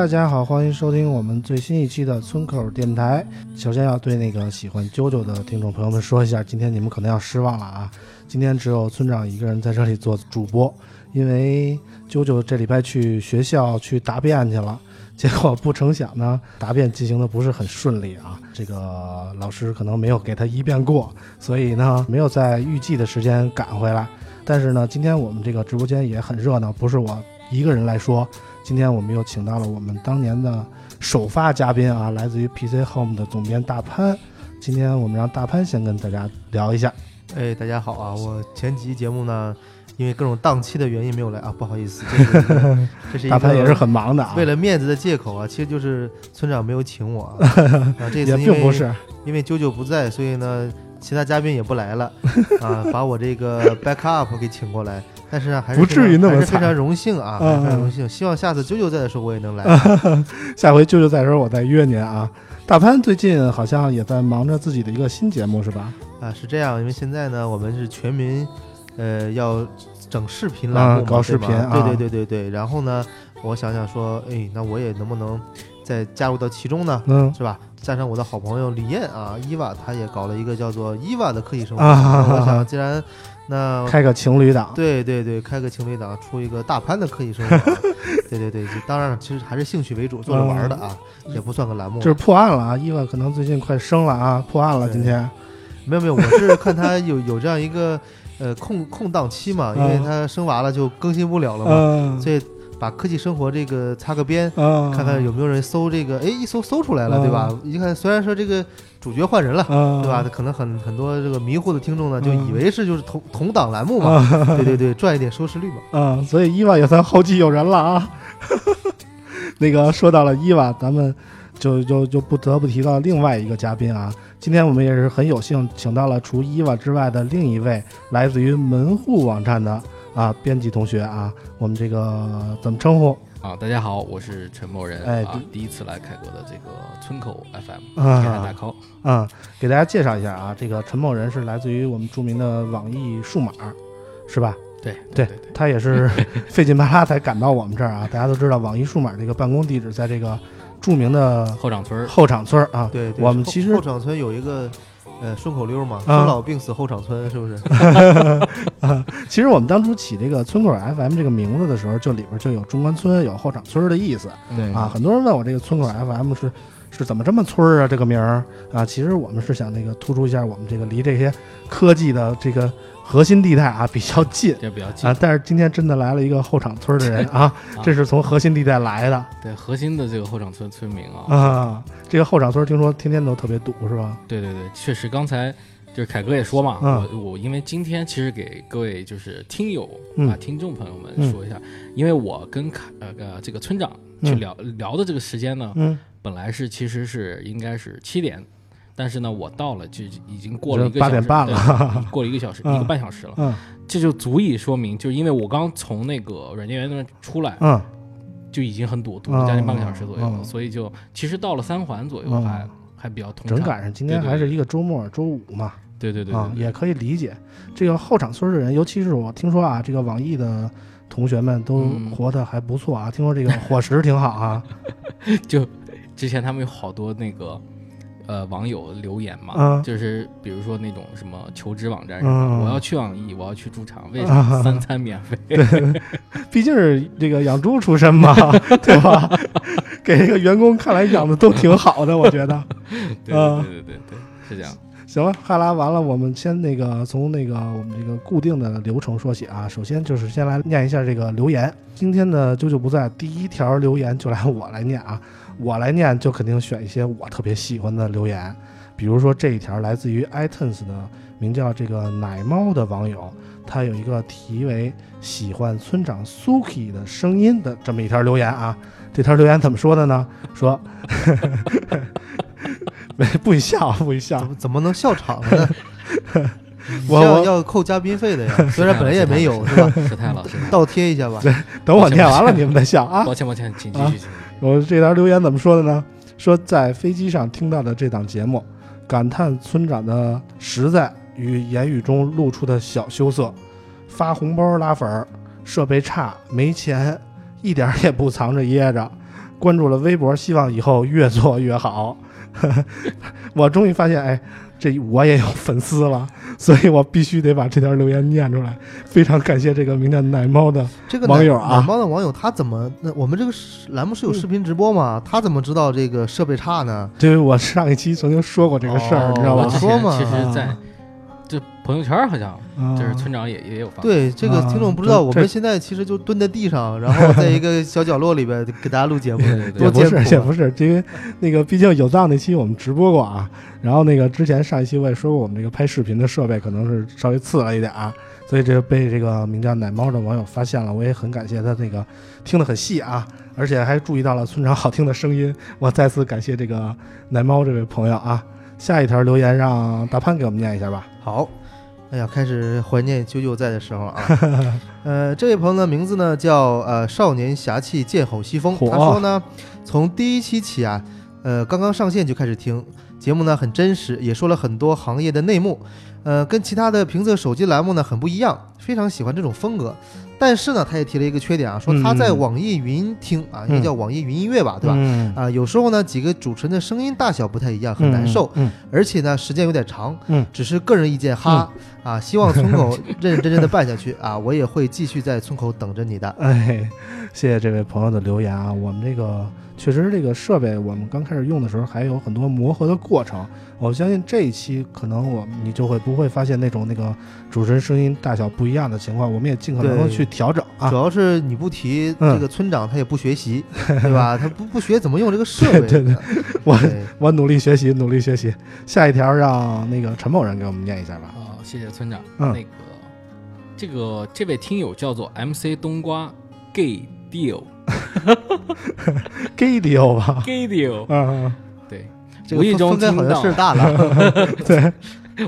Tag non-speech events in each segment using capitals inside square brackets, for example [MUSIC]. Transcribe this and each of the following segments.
大家好，欢迎收听我们最新一期的村口电台。首先要对那个喜欢啾啾的听众朋友们说一下，今天你们可能要失望了啊！今天只有村长一个人在这里做主播，因为啾啾这礼拜去学校去答辩去了，结果不成想呢，答辩进行的不是很顺利啊。这个老师可能没有给他一遍过，所以呢，没有在预计的时间赶回来。但是呢，今天我们这个直播间也很热闹，不是我一个人来说。今天我们又请到了我们当年的首发嘉宾啊，来自于 PC Home 的总编大潘。今天我们让大潘先跟大家聊一下。哎，大家好啊！我前几期节目呢，因为各种档期的原因没有来啊，不好意思。[LAUGHS] 这是一个大潘也是很忙的啊，为了面子的借口啊，其实就是村长没有请我啊。[LAUGHS] 啊这次也因为并不是，因为啾啾不在，所以呢，其他嘉宾也不来了 [LAUGHS] 啊，把我这个 backup 给请过来。但是啊，还是不至于那么非常荣幸啊，嗯非常荣幸。希望下次舅舅在的时候我也能来。[LAUGHS] 下回舅舅在的时候我再约您啊。大潘最近好像也在忙着自己的一个新节目是吧？啊，是这样，因为现在呢，我们是全民，呃，要整视频栏目，啊搞视频啊对对对对对。然后呢，我想想说，哎，那我也能不能再加入到其中呢？嗯是吧？加上我的好朋友李艳啊，伊娃，她也搞了一个叫做伊娃的科技生活。啊我想，既然那开个情侣档，对对对，开个情侣档，出一个大潘的科技生活。[LAUGHS] 对对对，就当然其实还是兴趣为主，做着玩的啊，也不算个栏目。就是破案了啊！伊娃可能最近快生了啊，破案了今天。没有没有，我是看他有有这样一个呃空空档期嘛，因为嗯他生娃了就更新不了了嘛，嗯所以把科技生活这个擦个边，嗯，看看有没有人搜这个，哎，一搜搜出来了，对吧？一看虽然说这个主角换人了。嗯，对吧？可能很很多这个迷糊的听众呢，就嗯以为是就是同同档栏目嘛，[LAUGHS] 对对对，赚一点收视率嘛。嗯，所以伊娃也算后继有人了啊。[LAUGHS] 那个说到了伊娃，咱们就就就不得不提到另外一个嘉宾啊。今天我们也是很有幸请到了除伊娃之外的另一位来自于门户网站的啊编辑同学啊。我们这个怎么称呼？啊，大家好，我是陈某人，哎啊，第一次来凯哥的这个村口 FM，啊天然大 call，嗯，给大家介绍一下啊，这个陈某人是来自于我们著名的网易数码，是吧？对对对对，他也是 [LAUGHS] 费劲巴拉才赶到我们这儿啊。大家都知道，网易数码这个办公地址在这个著名的后场村后场村啊。对对，我们其实后场村有一个呃顺口溜嘛，啊生老病死后场村，是不是？[LAUGHS] [LAUGHS] 其实我们当初起这个村口 FM 这个名字的时候，就里边就有中关村、有后场村的意思对啊。很多人问我这个村口 FM 是是怎么这么村儿啊这个名儿啊？其实我们是想那个突出一下我们这个离这些科技的这个核心地带啊比较近。[LAUGHS] 这比较近。啊，，但是今天真的来了一个后场村的人啊，这是从核心地带来的。对核心的这个后场村村民啊，啊。这个后场村听说天天都特别堵，是吧？对对对，确实刚才就是凯哥也说嘛，嗯。我我因为今天其实给各位就是听友嗯。啊听众朋友嗯们说一下，因为我跟凯呃呃这个村长去嗯。聊聊的这个时间呢，嗯，本来是其实是应该是七点，但是呢我到了就已经过了这一个小时8点半了过了一个小时 [LAUGHS] 嗯一个半小时了。嗯这就足以说明，就是因为我刚从那个软件园那边出来，嗯就已经很堵，堵了将近半个小时左右，了嗯所以就其实到了三环左右嗯还、还比较通畅。正赶上今天还是一个周末，周五嘛，对对对也可以理解。这个后场村的人，尤其是我听说啊，这个网易的同学们都嗯活得还不错啊，听说这个伙食挺好啊。[LAUGHS] 就之前他们有好多那个呃网友留言嘛，嗯就是比如说那种什么求职网站嗯上，我要去网易，我要去猪场，为什啊么三餐免费？[LAUGHS] 毕竟是这个养猪出身嘛，[LAUGHS] 对吧？给这个员工看来养的都挺好的，我觉得。[LAUGHS] 对对对对对对，是这样。行了，哈拉完了，我们先那个从那个我们这个固定的流程说起啊。首先就是先来念一下这个留言。今天的啾啾不在，第一条留言就来我来念啊。我来念就肯定选一些我特别喜欢的留言，比如说这一条来自于 iTunes 的名叫这个奶猫的网友，他有一个题为“喜欢村长 Suki 的声音”的这么一条留言啊。这条留言怎么说的呢？说。没 [LAUGHS] 不许笑，不许笑，怎么怎么能笑场呢？[LAUGHS] 我要要扣嘉宾费的呀，[LAUGHS] 虽然本来也没有，是吧？失态了，失态了。倒贴一下吧。对，等我念完了你们再笑啊。抱歉，抱歉，请继续。我这条留言怎么说的呢？说在飞机上听到的这档节目，感叹村长的实在与言语中露出的小羞涩，发红包拉粉儿，设备差没钱，一点也不藏着掖着。关注了微博，希望以后越做越好。[LAUGHS] 我终于发现，哎，这我也有粉丝了，[LAUGHS] 所以我必须得把这条留言念出来。非常感谢这个名叫奶猫的这个网友啊，奶猫的网友他怎么？那我们这个栏目是有视频直播吗？他怎么知道这个设备差呢？对，我上一期曾经说过这个事儿，你知道吧？说嘛，其实在。这朋友圈好像就是村长也也有发。对，这个听众不知道，我们现在其实就蹲在地上，[LAUGHS] 然后在一个小角落里边给大家录节目。也不是，也不是，因为那个毕竟有藏那期我们直播过啊。然后那个之前上一期我也说过，我们这个拍视频的设备可能是稍微次了一点啊，所以这个被这个名叫奶猫的网友发现了，我也很感谢他那个听得很细啊，而且还注意到了村长好听的声音。我再次感谢这个奶猫这位朋友啊。下一条留言让大潘给我们念一下吧。好，哎呀，开始怀念啾啾在的时候啊。[LAUGHS] 呃，这位朋友的名字呢叫呃少年侠气剑吼西风。他说呢，从第一期起啊，呃刚刚上线就开始听节目呢，很真实，也说了很多行业的内幕。呃，跟其他的评测手机栏目呢很不一样，非常喜欢这种风格。但是呢，他也提了一个缺点啊，说他在网易云听啊，应该叫网易云音乐吧，对吧？啊，有时候呢，几个主持人的声音大小不太一样，很难受。嗯，而且呢，时间有点长。嗯，只是个人意见哈。啊，希望村口 [LAUGHS] 认认真真的办下去啊，我也会继续在村口等着你的。[LAUGHS] 哎，谢谢这位朋友的留言啊，我们这个。确实，这个设备我们刚开始用的时候还有很多磨合的过程。我相信这一期可能我你就会不会发现那种那个主持人声音大小不一样的情况。我们也尽可能的去调整啊。主要是你不提这个村长，他也不学习，对吧？他不不学怎么用这个设备？[LAUGHS] 对对，我我努力学习，努力学习。下一条让那个陈某人给我们念一下吧。啊，谢谢村长。那个这个这位听友叫做 MC 冬瓜 Gay Deal。[LAUGHS] gay deal 吧，gay deal，嗯，对，无意中听到，事大了，[LAUGHS] 对，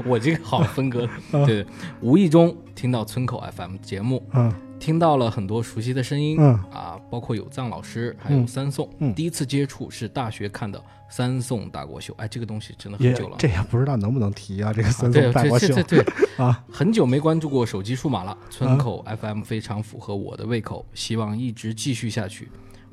我这个好分割，[LAUGHS] 对，无意中听到村口 FM 节目，嗯。听到了很多熟悉的声音，嗯啊，包括有藏老师，还有三宋。嗯，第一次接触是大学看的三宋大国秀，哎，这个东西真的很久了。这也不知道能不能提啊，这个三宋大国秀。对对 [LAUGHS] 对啊，很久没关注过手机数码了。村口 FM 非常符合我的胃口，希望一直继续下去，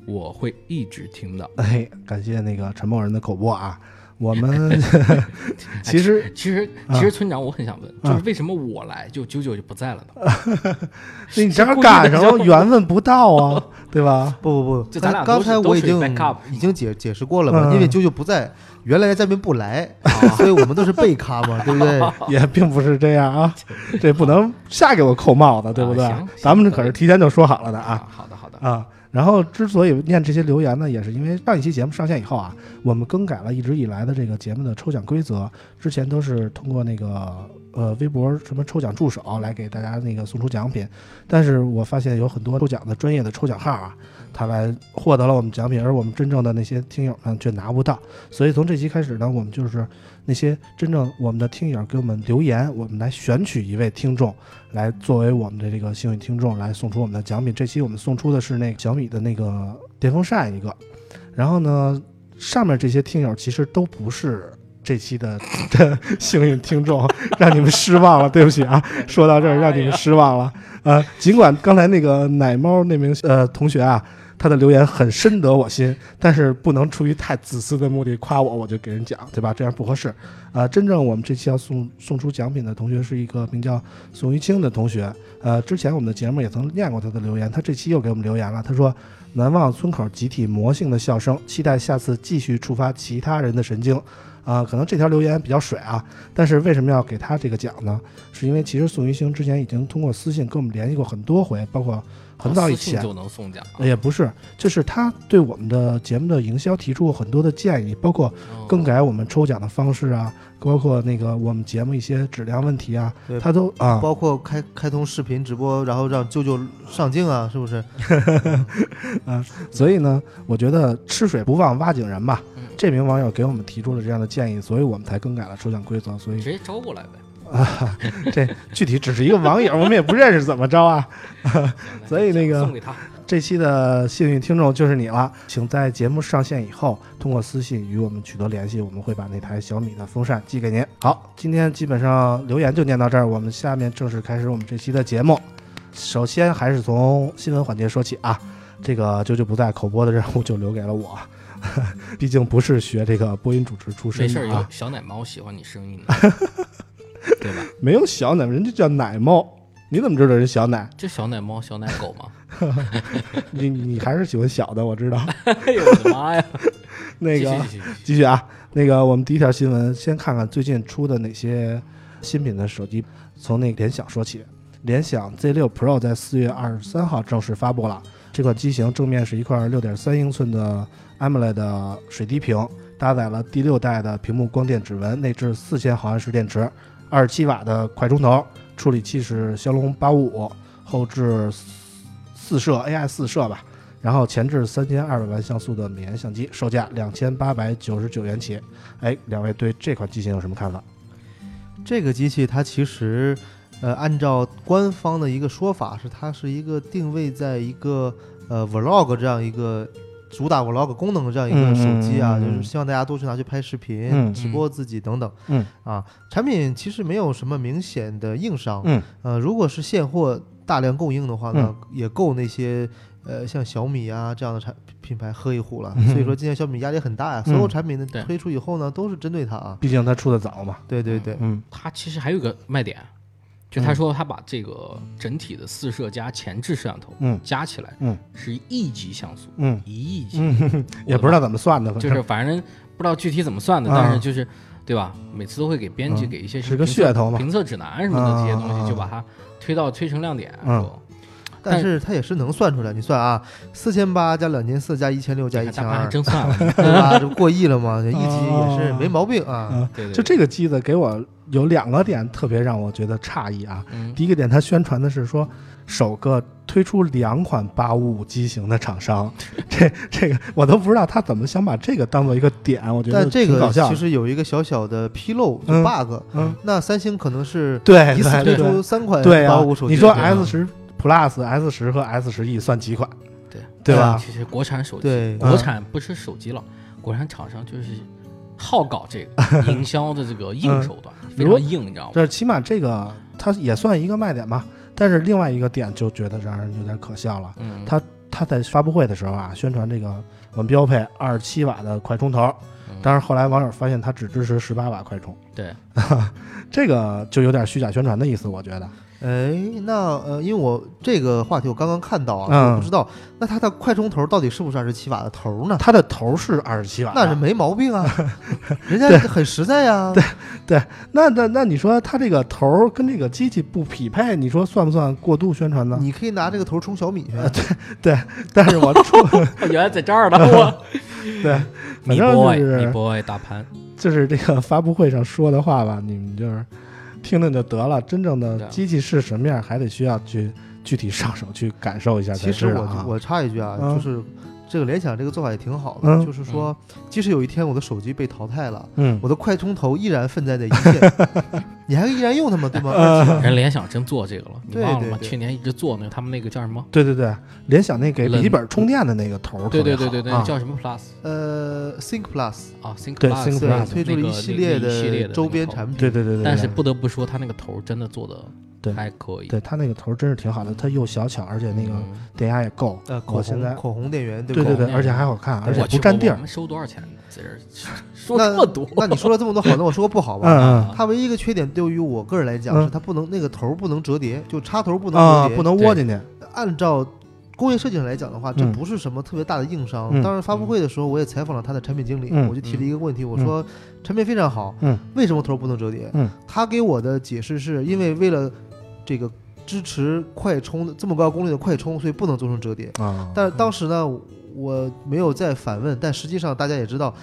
我会一直听的。哎，感谢那个陈某人的口播啊。我们 [LAUGHS] 其实其实其实村长，我很想问，就是为什么我来就九九就不在了呢？[LAUGHS] 你正好赶上了，[LAUGHS] 缘分不到啊，对吧？不不不，就咱俩刚才我已经已经解解释过了嘛，因为九九不在，原来的嘉宾不来，所以我们都是备咖嘛，对不对？也并不是这样啊，这不能瞎给我扣帽子，对不对？咱们这可是提前就说好了的啊。好的好的啊。然后之所以念这些留言呢，也是因为上一期节目上线以后啊，我们更改了一直以来的这个节目的抽奖规则。之前都是通过那个呃微博什么抽奖助手来给大家那个送出奖品，但是我发现有很多抽奖的专业的抽奖号啊，他来获得了我们奖品，而我们真正的那些听友们却拿不到。所以从这期开始呢，我们就是那些真正我们的听友给我们留言，我们来选取一位听众。来作为我们的这个幸运听众来送出我们的奖品。这期我们送出的是那个小米的那个电风扇一个，然后呢，上面这些听友其实都不是这期的 [LAUGHS] 幸运听众，让你们失望了，对不起啊。说到这儿让你们失望了，呃，尽管刚才那个奶猫那名呃同学啊。他的留言很深得我心，但是不能出于太自私的目的夸我，我就给人讲，对吧？这样不合适。呃，真正我们这期要送送出奖品的同学是一个名叫宋玉清的同学。呃，之前我们的节目也曾念过他的留言，他这期又给我们留言了，他说：“难忘村口集体魔性的笑声，期待下次继续触发其他人的神经。”啊，可能这条留言比较水啊，但是为什么要给他这个奖呢？是因为其实宋云星之前已经通过私信跟我们联系过很多回，包括很早以前就能送奖，也不是，就是他对我们的节目的营销提出过很多的建议，包括更改我们抽奖的方式啊，包括那个我们节目一些质量问题啊，他都啊，包括开开通视频直播，然后让舅舅上镜啊，是不是？啊，[LAUGHS] 所以呢，我觉得吃水不忘挖井人嘛。这名网友给我们提出了这样的建议，所以我们才更改了抽奖规则。所以直接招过来呗。啊，[LAUGHS] 这具体只是一个网友，我们也不认识，怎么着啊？[LAUGHS] 所以那个送给他。这期的幸运听众就是你了，请在节目上线以后通过私信与我们取得联系，我们会把那台小米的风扇寄给您。好，今天基本上留言就念到这儿，我们下面正式开始我们这期的节目。首先还是从新闻环节说起啊，这个舅舅不在，口播的任务就留给了我。[LAUGHS] 毕竟不是学这个播音主持出身，没事有小奶猫喜欢你声音呢，[LAUGHS] 对吧？没有小奶，人家叫奶猫，你怎么知道人小奶？就小奶猫、小奶狗吗？[LAUGHS] 你你还是喜欢小的，我知道。哎呦我的妈呀！那个继续啊，那个我们第一条新闻，先看看最近出的哪些新品的手机。从那个联想说起，联想 Z 六 Pro 在四月二十三号正式发布了。这款机型正面是一块六点三英寸的。AMOLED 的水滴屏，搭载了第六代的屏幕光电指纹，内置四千毫安时电池，二十七瓦的快充头，处理器是骁龙八五五，后置四摄 AI 四摄吧，然后前置三千二百万像素的美颜相机，售价两千八百九十九元起。哎，两位对这款机型有什么看法？这个机器它其实，呃，按照官方的一个说法是，它是一个定位在一个呃 Vlog 这样一个。主打 vlog 功能的这样一个手机啊，就是希望大家多去拿去拍视频、直播自己等等。嗯啊，产品其实没有什么明显的硬伤。嗯呃，如果是现货大量供应的话呢，也够那些呃像小米啊这样的产品牌喝一壶了。所以说今年小米压力很大呀，所有产品的推出以后呢，都是针对它啊。毕竟它出的早嘛。对对对，嗯，它其实还有个卖点。就他说他把这个整体的四摄加前置摄像头，嗯，加起来，嗯，是亿级像素，嗯，一亿级，也不知道怎么算的，就是反正不知道具体怎么算的，但是就是，对吧？每次都会给编辑给一些是个噱头嘛，评测指南什么的这些东西，就把它推到推成亮点，说。但是它也是能算出来，你算啊，四千八加两千四加一千六加一千二，真算了，[LAUGHS] 对吧？这不过亿了吗？一级也是 [LAUGHS] 没毛病啊。对，就这个机子给我有两个点特别让我觉得诧异啊。第一个点，它宣传的是说首个推出两款八五五机型的厂商，[LAUGHS] 这这个我都不知道他怎么想把这个当做一个点。我觉得但这个其实有一个小小的纰漏，就 bug。嗯，那三星可能是对一次推出三款八五手机。你说 S 十。Plus、S 十和 S 十 E 算几款？对对吧？其实国产手机，国产不是手机了，国产厂商就是好搞这个 [LAUGHS] 营销的这个硬手段，非常硬，你知道吗？这起码这个它也算一个卖点吧。但是另外一个点就觉得让人有点可笑了。嗯，他他在发布会的时候啊，宣传这个我们标配二十七瓦的快充头，但是后来网友发现它只支持十八瓦快充。对，[LAUGHS] 这个就有点虚假宣传的意思，我觉得。哎，那呃，因为我这个话题我刚刚看到啊，我不知道，那它的快充头到底是不是二十七瓦的头呢？它的头是二十七瓦，那是没毛病啊，[LAUGHS] 人家很实在呀。对对，那那那你说它这个头跟这个机器不匹配，你说算不算过度宣传呢？你可以拿这个头充小米去。对 [LAUGHS] 对，但是我充，[LAUGHS] 原来在这儿呢，我。对，反正就是你 boy 大盘，就是这个发布会上说的话吧，你们就是。听听就得了，真正的机器是什么样，还得需要去具体上手去感受一下。其实我我插一句啊，就是这个联想这个做法也挺好的，就是说，即使有一天我的手机被淘汰了，嗯，我的快充头依然奋战在那一线。你还依然用它吗？对吗？人联想真做这个了，你忘了吗？去年一直做那个他们那个叫什么？对对对，联想那给笔记本充电的那个头，对对对对对，叫什么 Plus？呃，Think Plus 啊，Think Plus 推出了一系列的周边产品，对对对对。但是不得不说，它那个头真的做的。对，还可以。对它那个头真是挺好的，它又小巧，而且那个电压也够。呃，口红口红电源，对对对，而且还好看，而且不占地儿。我们收多少钱？在这说 [LAUGHS] 这么多，那你说了这么多好，那我说个不好吧？嗯嗯。它唯一一个缺点，对于我个人来讲，是它不能那个头不能折叠，就插头不能折叠，不能窝进去。按照工业设计上来讲的话，这不是什么特别大的硬伤。当时发布会的时候，我也采访了他的产品经理，我就提了一个问题，我说产品非常好，嗯，为什么头不能折叠？嗯，他给我的解释是因为为了这个。支持快充的这么高功率的快充，所以不能做成折叠啊。但是当时呢，我没有再反问。但实际上大家也知道，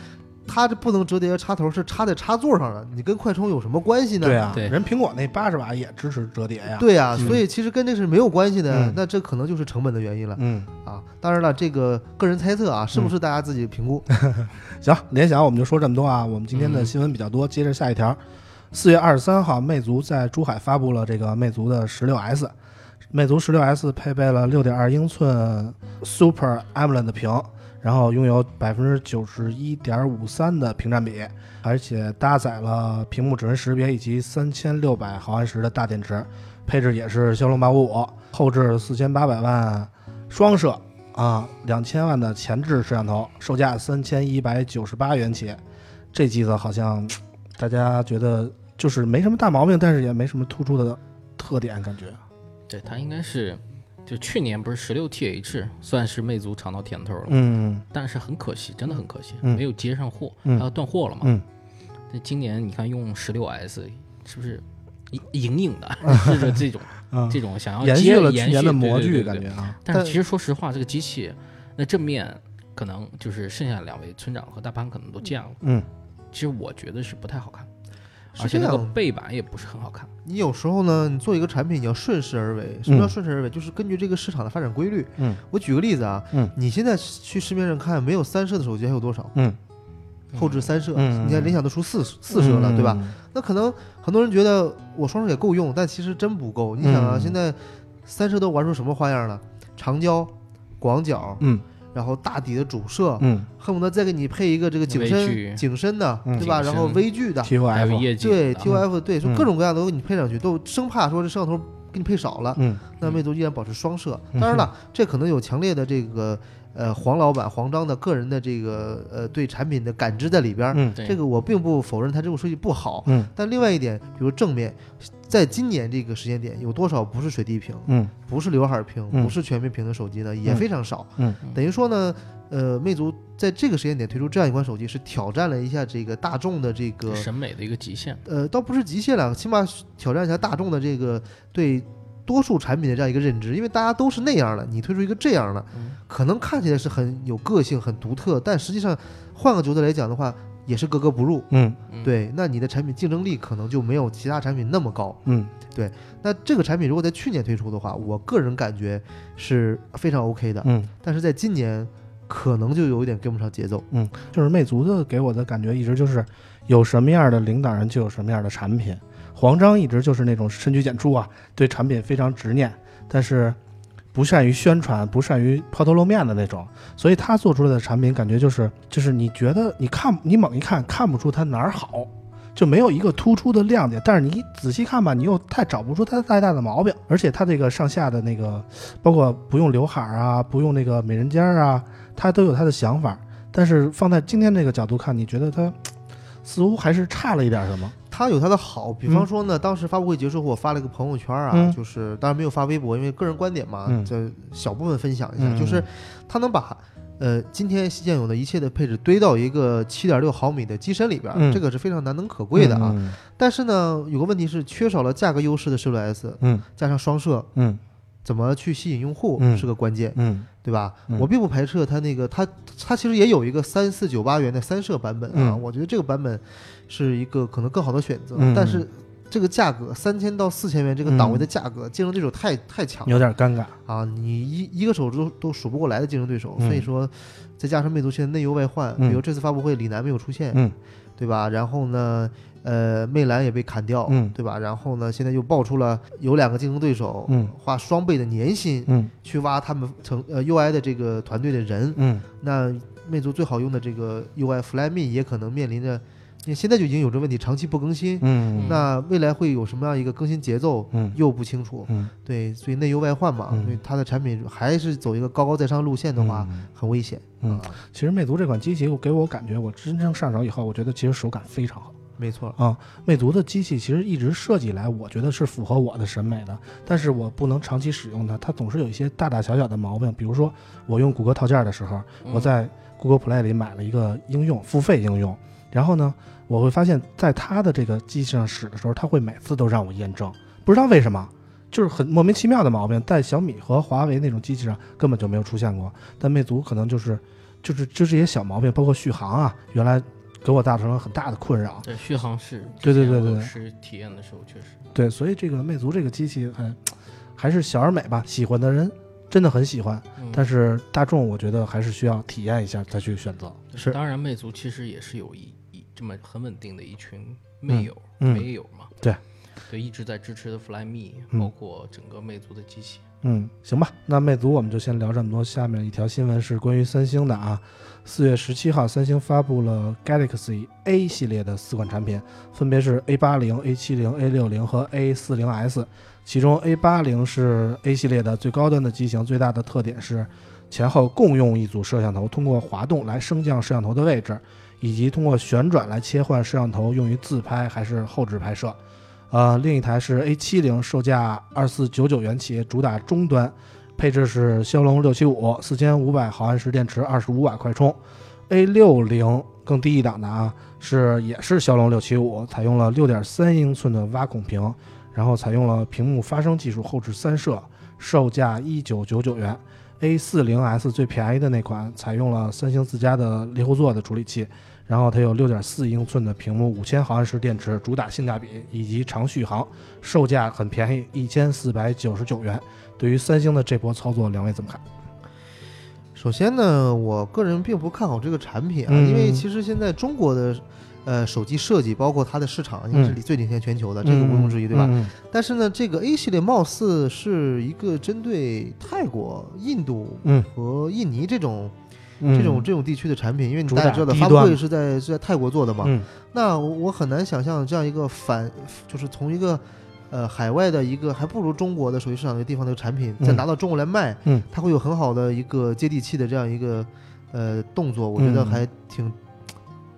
它这不能折叠的插头是插在插座上的，你跟快充有什么关系呢？对啊，人苹果那八十瓦也支持折叠呀。对呀，所以其实跟这是没有关系的。那这可能就是成本的原因了。嗯啊，当然了，这个个人猜测啊，是不是大家自己评估？[LAUGHS] 行，联想我们就说这么多啊。我们今天的新闻比较多，接着下一条。四月二十三号，魅族在珠海发布了这个魅族的十六 S。魅族十六 S 配备了六点二英寸 Super AMOLED 屏，然后拥有百分之九十一点五三的屏占比，而且搭载了屏幕指纹识别以及三千六百毫安时的大电池，配置也是骁龙八五五，后置四千八百万双摄啊，两千万的前置摄像头，售价三千一百九十八元起。这机子好像。大家觉得就是没什么大毛病，但是也没什么突出的特点，感觉。对，它应该是，就去年不是十六 TH 算是魅族尝到甜头了，嗯。但是很可惜，真的很可惜，没有接上货，它要断货了嘛。嗯。那今年你看用十六 S 是不是隐隐的 [LAUGHS] 是这种 [LAUGHS] 这种想要延续了去年的模具感觉啊？但是其实说实话，这个机器那正面可能就是剩下两位村长和大潘可能都见了，嗯。其实我觉得是不太好看，而且那个背板也不是很好看。你有时候呢，你做一个产品，你要顺势而为。什么叫顺势而为？就是根据这个市场的发展规律。嗯，我举个例子啊，嗯，你现在去市面上看，没有三摄的手机还有多少？嗯，后置三摄，你看联想都出四四摄了，对吧？那可能很多人觉得我双摄也够用，但其实真不够。你想啊，现在三摄都玩出什么花样了？长焦、广角，嗯。然后大底的主摄，嗯，恨不得再给你配一个这个景深景深的，对吧？然后微距的，T O F，对 T O F，对，说各种各样的都给你配上去，都生怕说这摄像头给你配少了。嗯，那魅族依然保持双摄。当然了，这可能有强烈的这个呃黄老板黄章的个人的这个呃对产品的感知在里边。嗯，这个我并不否认他这种设计不好。嗯，但另外一点，比如正面。在今年这个时间点，有多少不是水滴屏，嗯，不是刘海屏，不是全面屏的手机呢？也非常少，嗯，等于说呢，呃，魅族在这个时间点推出这样一款手机，是挑战了一下这个大众的这个审美的一个极限，呃，倒不是极限了，起码挑战一下大众的这个对多数产品的这样一个认知，因为大家都是那样的，你推出一个这样的，可能看起来是很有个性、很独特，但实际上换个角度来讲的话。也是格格不入，嗯，对，那你的产品竞争力可能就没有其他产品那么高，嗯，对，那这个产品如果在去年推出的话，我个人感觉是非常 OK 的，嗯，但是在今年可能就有一点跟不上节奏，嗯，就是魅族的给我的感觉一直就是有什么样的领导人就有什么样的产品，黄章一直就是那种深居简出啊，对产品非常执念，但是。不善于宣传，不善于抛头露面的那种，所以他做出来的产品感觉就是，就是你觉得你看你猛一看看不出它哪儿好，就没有一个突出的亮点。但是你仔细看吧，你又太找不出它太大的毛病。而且它这个上下的那个，包括不用刘海啊，不用那个美人尖啊，它都有它的想法。但是放在今天这个角度看，你觉得它似乎还是差了一点什么？它有它的好，比方说呢，当时发布会结束后，我发了一个朋友圈啊，就是当然没有发微博，因为个人观点嘛，这小部分分享一下，就是它能把呃今天现有的一切的配置堆到一个七点六毫米的机身里边，这个是非常难能可贵的啊。但是呢，有个问题是缺少了价格优势的十六 S，嗯，加上双摄，嗯，怎么去吸引用户是个关键，嗯，对吧？我并不排斥它那个，它它其实也有一个三四九八元的三摄版本啊，我觉得这个版本。是一个可能更好的选择，但是这个价格三千到四千元这个档位的价格，竞争对手太太强，有点尴尬啊！你一一个手都都数不过来的竞争对手，所以说再加上魅族现在内忧外患，比如这次发布会李楠没有出现，嗯，对吧？然后呢，呃，魅蓝也被砍掉，嗯，对吧？然后呢，现在又爆出了有两个竞争对手，嗯，花双倍的年薪，嗯，去挖他们成呃 UI 的这个团队的人，嗯，那魅族最好用的这个 UI Flyme 也可能面临着，你现在就已经有这问题，长期不更新，嗯，那未来会有什么样一个更新节奏，嗯，又不清楚，嗯，对，所以内忧外患嘛，所以它的产品还是走一个高高在上路线的话，很危险，嗯，其实魅族这款机器给我感觉，我真正上手以后，我觉得其实手感非常好。没错啊，魅族的机器其实一直设计来，我觉得是符合我的审美的。但是我不能长期使用它，它总是有一些大大小小的毛病。比如说，我用谷歌套件的时候，我在 Google Play 里买了一个应用，付费应用。然后呢，我会发现，在它的这个机器上使的时候，它会每次都让我验证，不知道为什么，就是很莫名其妙的毛病。在小米和华为那种机器上根本就没有出现过，但魅族可能就是，就是就这些小毛病，包括续航啊，原来。给我造成了很大的困扰。对，续航是。对对对对。是体验的时候确实。对，所以这个魅族这个机器还还是小而美吧，喜欢的人真的很喜欢。但是大众我觉得还是需要体验一下再去选择。是。当然，魅族其实也是有一一这么很稳定的一群魅友、魅友嘛。对。对，一直在支持的 Flyme，包括整个魅族的机器。嗯，行吧，那魅族我们就先聊这么多。下面一条新闻是关于三星的啊。四月十七号，三星发布了 Galaxy A 系列的四款产品，分别是 A 八零、A 七零、A 六零和 A 四零 S。其中 A 八零是 A 系列的最高端的机型，最大的特点是前后共用一组摄像头，通过滑动来升降摄像头的位置，以及通过旋转来切换摄像头用于自拍还是后置拍摄。呃，另一台是 A 七零，售价二四九九元起，主打中端。配置是骁龙六七五，四千五百毫安时电池，二十五瓦快充。A 六零更低一档的啊，是也是骁龙六七五，采用了六点三英寸的挖孔屏，然后采用了屏幕发声技术，后置三摄，售价一九九九元。A 四零 S 最便宜的那款，采用了三星自家的猎户座的处理器，然后它有六点四英寸的屏幕，五千毫安时电池，主打性价比以及长续航，售价很便宜，一千四百九十九元。对于三星的这波操作，两位怎么看？首先呢，我个人并不看好这个产品啊，因为其实现在中国的呃手机设计，包括它的市场，应该是最领先全球的，这个毋庸置疑，对吧？但是呢，这个 A 系列貌似是一个针对泰国、印度和印尼这种这种这种地区的产品，因为你大家知道，发布会是在是在泰国做的嘛，那我很难想象这样一个反，就是从一个。呃，海外的一个还不如中国的手机市场的地方的产品，再拿到中国来卖，嗯，它会有很好的一个接地气的这样一个呃动作，我觉得还挺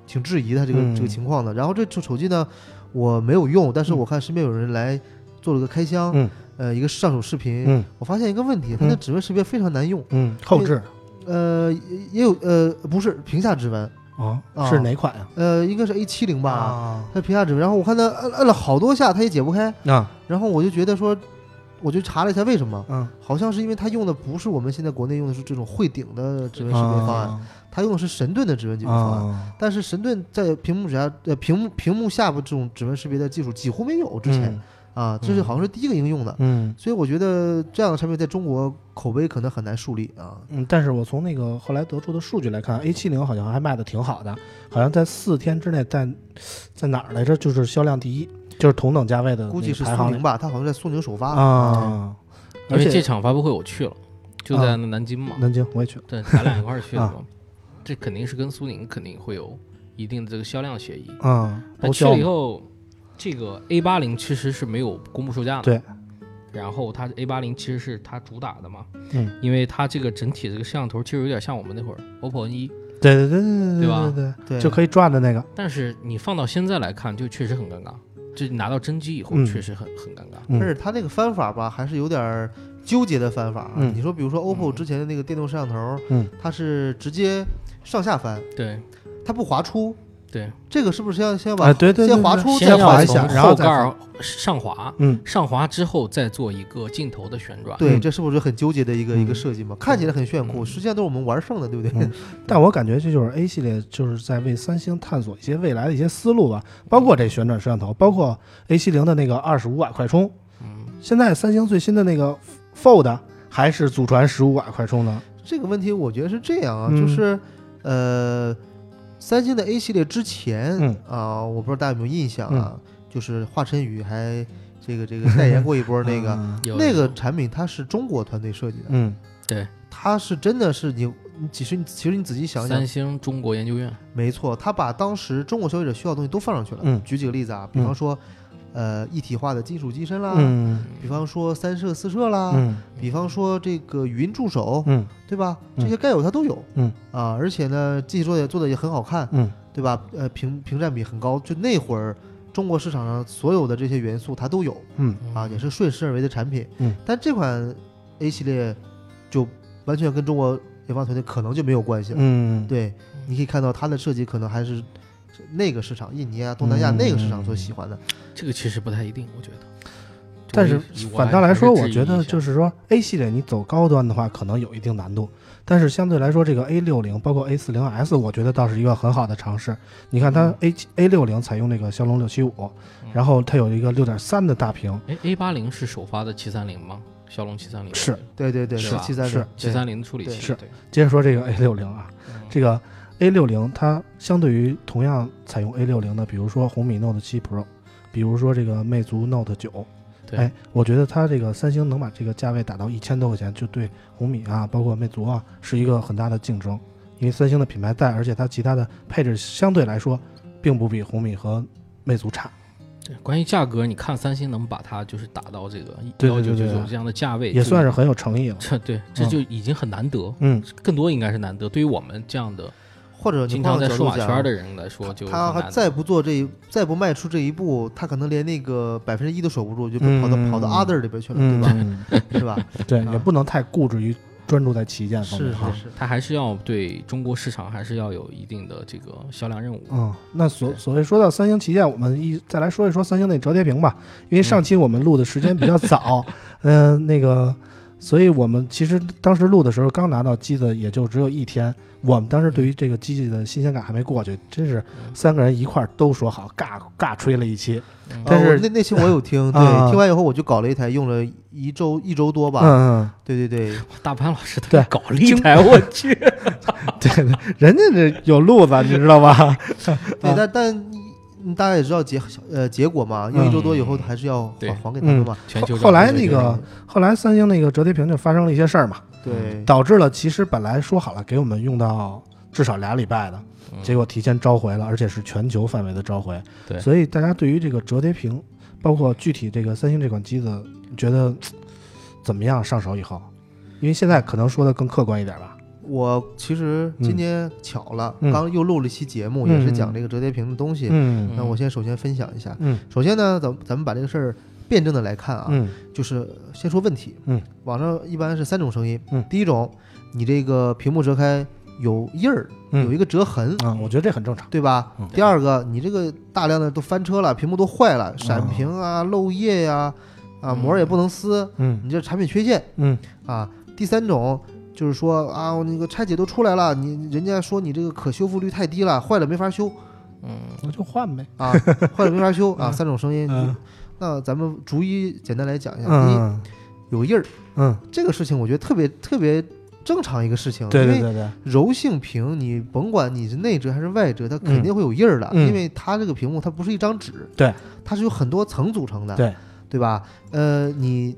挺质疑它这个这个情况的。然后这这手机呢，我没有用，但是我看身边有人来做了个开箱，嗯，呃，一个上手视频，嗯，我发现一个问题，它的指纹识别非常难用，嗯，后置，呃，也有呃，不是屏下指纹。啊，是哪款呀？呃，应该是 A 七零吧，它屏下指纹。然后我看它摁摁了好多下，它也解不开啊。然后我就觉得说，我就查了一下为什么，嗯，好像是因为它用的不是我们现在国内用的是这种汇顶的指纹识别方案，它用的是神盾的指纹解决方案。但是神盾在屏幕下呃屏幕屏幕下部这种指纹识别的技术几乎没有之前。啊，这是好像是第一个应用的，嗯，所以我觉得这样的产品在中国口碑可能很难树立啊。嗯，但是我从那个后来得出的数据来看，A 七零好像还卖的挺好的，好像在四天之内在在哪儿来着？就是销量第一，就是同等价位的，估计是苏宁吧？它好像在苏宁首发啊。而且这场发布会我去了，就在南京嘛。南京我也去了，对，咱俩一块儿去的嘛。这肯定是跟苏宁肯定会有一定的这个销量协议啊。去了以后。这个 A 八零其实是没有公布售价的，对。然后它 A 八零其实是它主打的嘛，嗯，因为它这个整体这个摄像头其实有点像我们那会儿 OPPO N 一，对对对对对，对吧？对对，就可以转的那个。但是你放到现在来看，就确实很尴尬，就拿到真机以后确实很很尴尬。但是它那个翻法吧，还是有点纠结的翻法。嗯，你说比如说 OPPO 之前的那个电动摄像头，嗯，它是直接上下翻，对，它不滑出。对，这个是不是要先把对对先滑出，先滑一下，然后后盖上滑，嗯，上滑之后再做一个镜头的旋转。对，这是不是很纠结的一个一个设计嘛？看起来很炫酷，实际上都是我们玩剩的，对不对？[LAUGHS] 但我感觉这就是 A 系列就是在为三星探索一些未来的一些思路吧，包括这旋转摄像头，包括 A 七零的那个二十五瓦快充。嗯，现在三星最新的那个 Fold 还是祖传十五瓦快充呢。这个问题我觉得是这样啊，就是呃。三星的 A 系列之前啊，我不知道大家有没有印象啊，就是华晨宇还这个这个代言过一波 [LAUGHS] 那个那个产品，它是中国团队设计的。嗯，对，它是真的是你，其实其实你仔细想想，三星中国研究院，没错，他把当时中国消费者需要的东西都放上去了。嗯，举几个例子啊，比方说。呃，一体化的金属机身啦，嗯，比方说三摄四摄啦，嗯，比方说这个语音助手，嗯，对吧？这些该有它都有，嗯。啊，而且呢，机器做也做的也很好看，嗯，对吧？呃，屏屏占比很高，就那会儿中国市场上所有的这些元素它都有，嗯。啊，也是顺势而为的产品，嗯，但这款 A 系列就完全跟中国研发团队可能就没有关系了，嗯，对，你可以看到它的设计可能还是。那个市场，印尼啊，东南亚那个市场所喜欢的，这个其实不太一定，我觉得。但是反倒来说，我觉得就是说，A 系列你走高端的话，可能有一定难度。但是相对来说，这个 A 六零包括 A 四零 S，我觉得倒是一个很好的尝试。你看它 A A 六零采用那个骁龙六七五，然后它有一个六点三的大屏。哎，A 八零是首发的七三零吗？骁龙七三零是对对对，是七三是七三零的处理器。是。接着说这个 A 六零啊，这个。A 六零它相对于同样采用 A 六零的，比如说红米 Note 七 Pro，比如说这个魅族 Note 九，哎，我觉得它这个三星能把这个价位打到一千多块钱，就对红米啊，包括魅族啊，是一个很大的竞争。因为三星的品牌在，而且它其他的配置相对来说，并不比红米和魅族差。对，关于价格，你看三星能把它就是打到这个幺九九九这样的价位，也算是很有诚意了。这对，这就已经很难得。嗯，更多应该是难得。对于我们这样的。或者经常在数码圈的人来说，就他再不做这一，再不迈出这一步，他可能连那个百分之一都守不住，就跑到跑到 other 里边去了，对吧？[LAUGHS] 是吧？对，也不能太固执于专注在旗舰方面。是是是，他还是要对中国市场还是要有一定的这个销量任务。嗯，那所所谓说到三星旗舰，我们一再来说一说三星那折叠屏吧，因为上期我们录的时间比较早，[LAUGHS] 嗯，那个，所以我们其实当时录的时候刚拿到机子，也就只有一天。我们当时对于这个机器的新鲜感还没过去，真是三个人一块儿都说好，尬尬吹了一期。但是那那期我有听，对，听完以后我就搞了一台，用了一周一周多吧。嗯嗯，对对对，大潘老师对搞了一台，我去，[LAUGHS] 对，人家这有路子，你知道吧？[LAUGHS] 对，但 [LAUGHS] 但。大家也知道结呃结果嘛，用一周多以后还是要还还给他们嘛。后来那个后来三星那个折叠屏就发生了一些事儿嘛，对，导致了其实本来说好了给我们用到至少俩礼拜的，结果提前召回了，而且是全球范围的召回。对，所以大家对于这个折叠屏，包括具体这个三星这款机子，觉得 [TSK] 怎么样上手以后？因为现在可能说的更客观一点吧。我其实今天巧了，刚又录了一期节目，也是讲这个折叠屏的东西。嗯，那我先首先分享一下。嗯，首先呢，咱咱们把这个事儿辩证的来看啊。嗯，就是先说问题。嗯，网上一般是三种声音。嗯，第一种，你这个屏幕折开有印儿，有一个折痕啊，我觉得这很正常，对吧？第二个，你这个大量的都翻车了，屏幕都坏了，闪屏啊，漏液呀，啊，膜也不能撕。嗯，你这产品缺陷。嗯，啊，第三种。就是说啊，我那个拆解都出来了，你人家说你这个可修复率太低了，坏了没法修，嗯，那就换呗啊，坏了没法修啊，三种声音，那咱们逐一简单来讲一下。第一，有印儿，嗯，这个事情我觉得特别特别正常一个事情，对对对对，柔性屏你甭管你是内折还是外折，它肯定会有印儿的，因为它这个屏幕它不是一张纸，对，它是有很多层组成的，对，对吧？呃，你。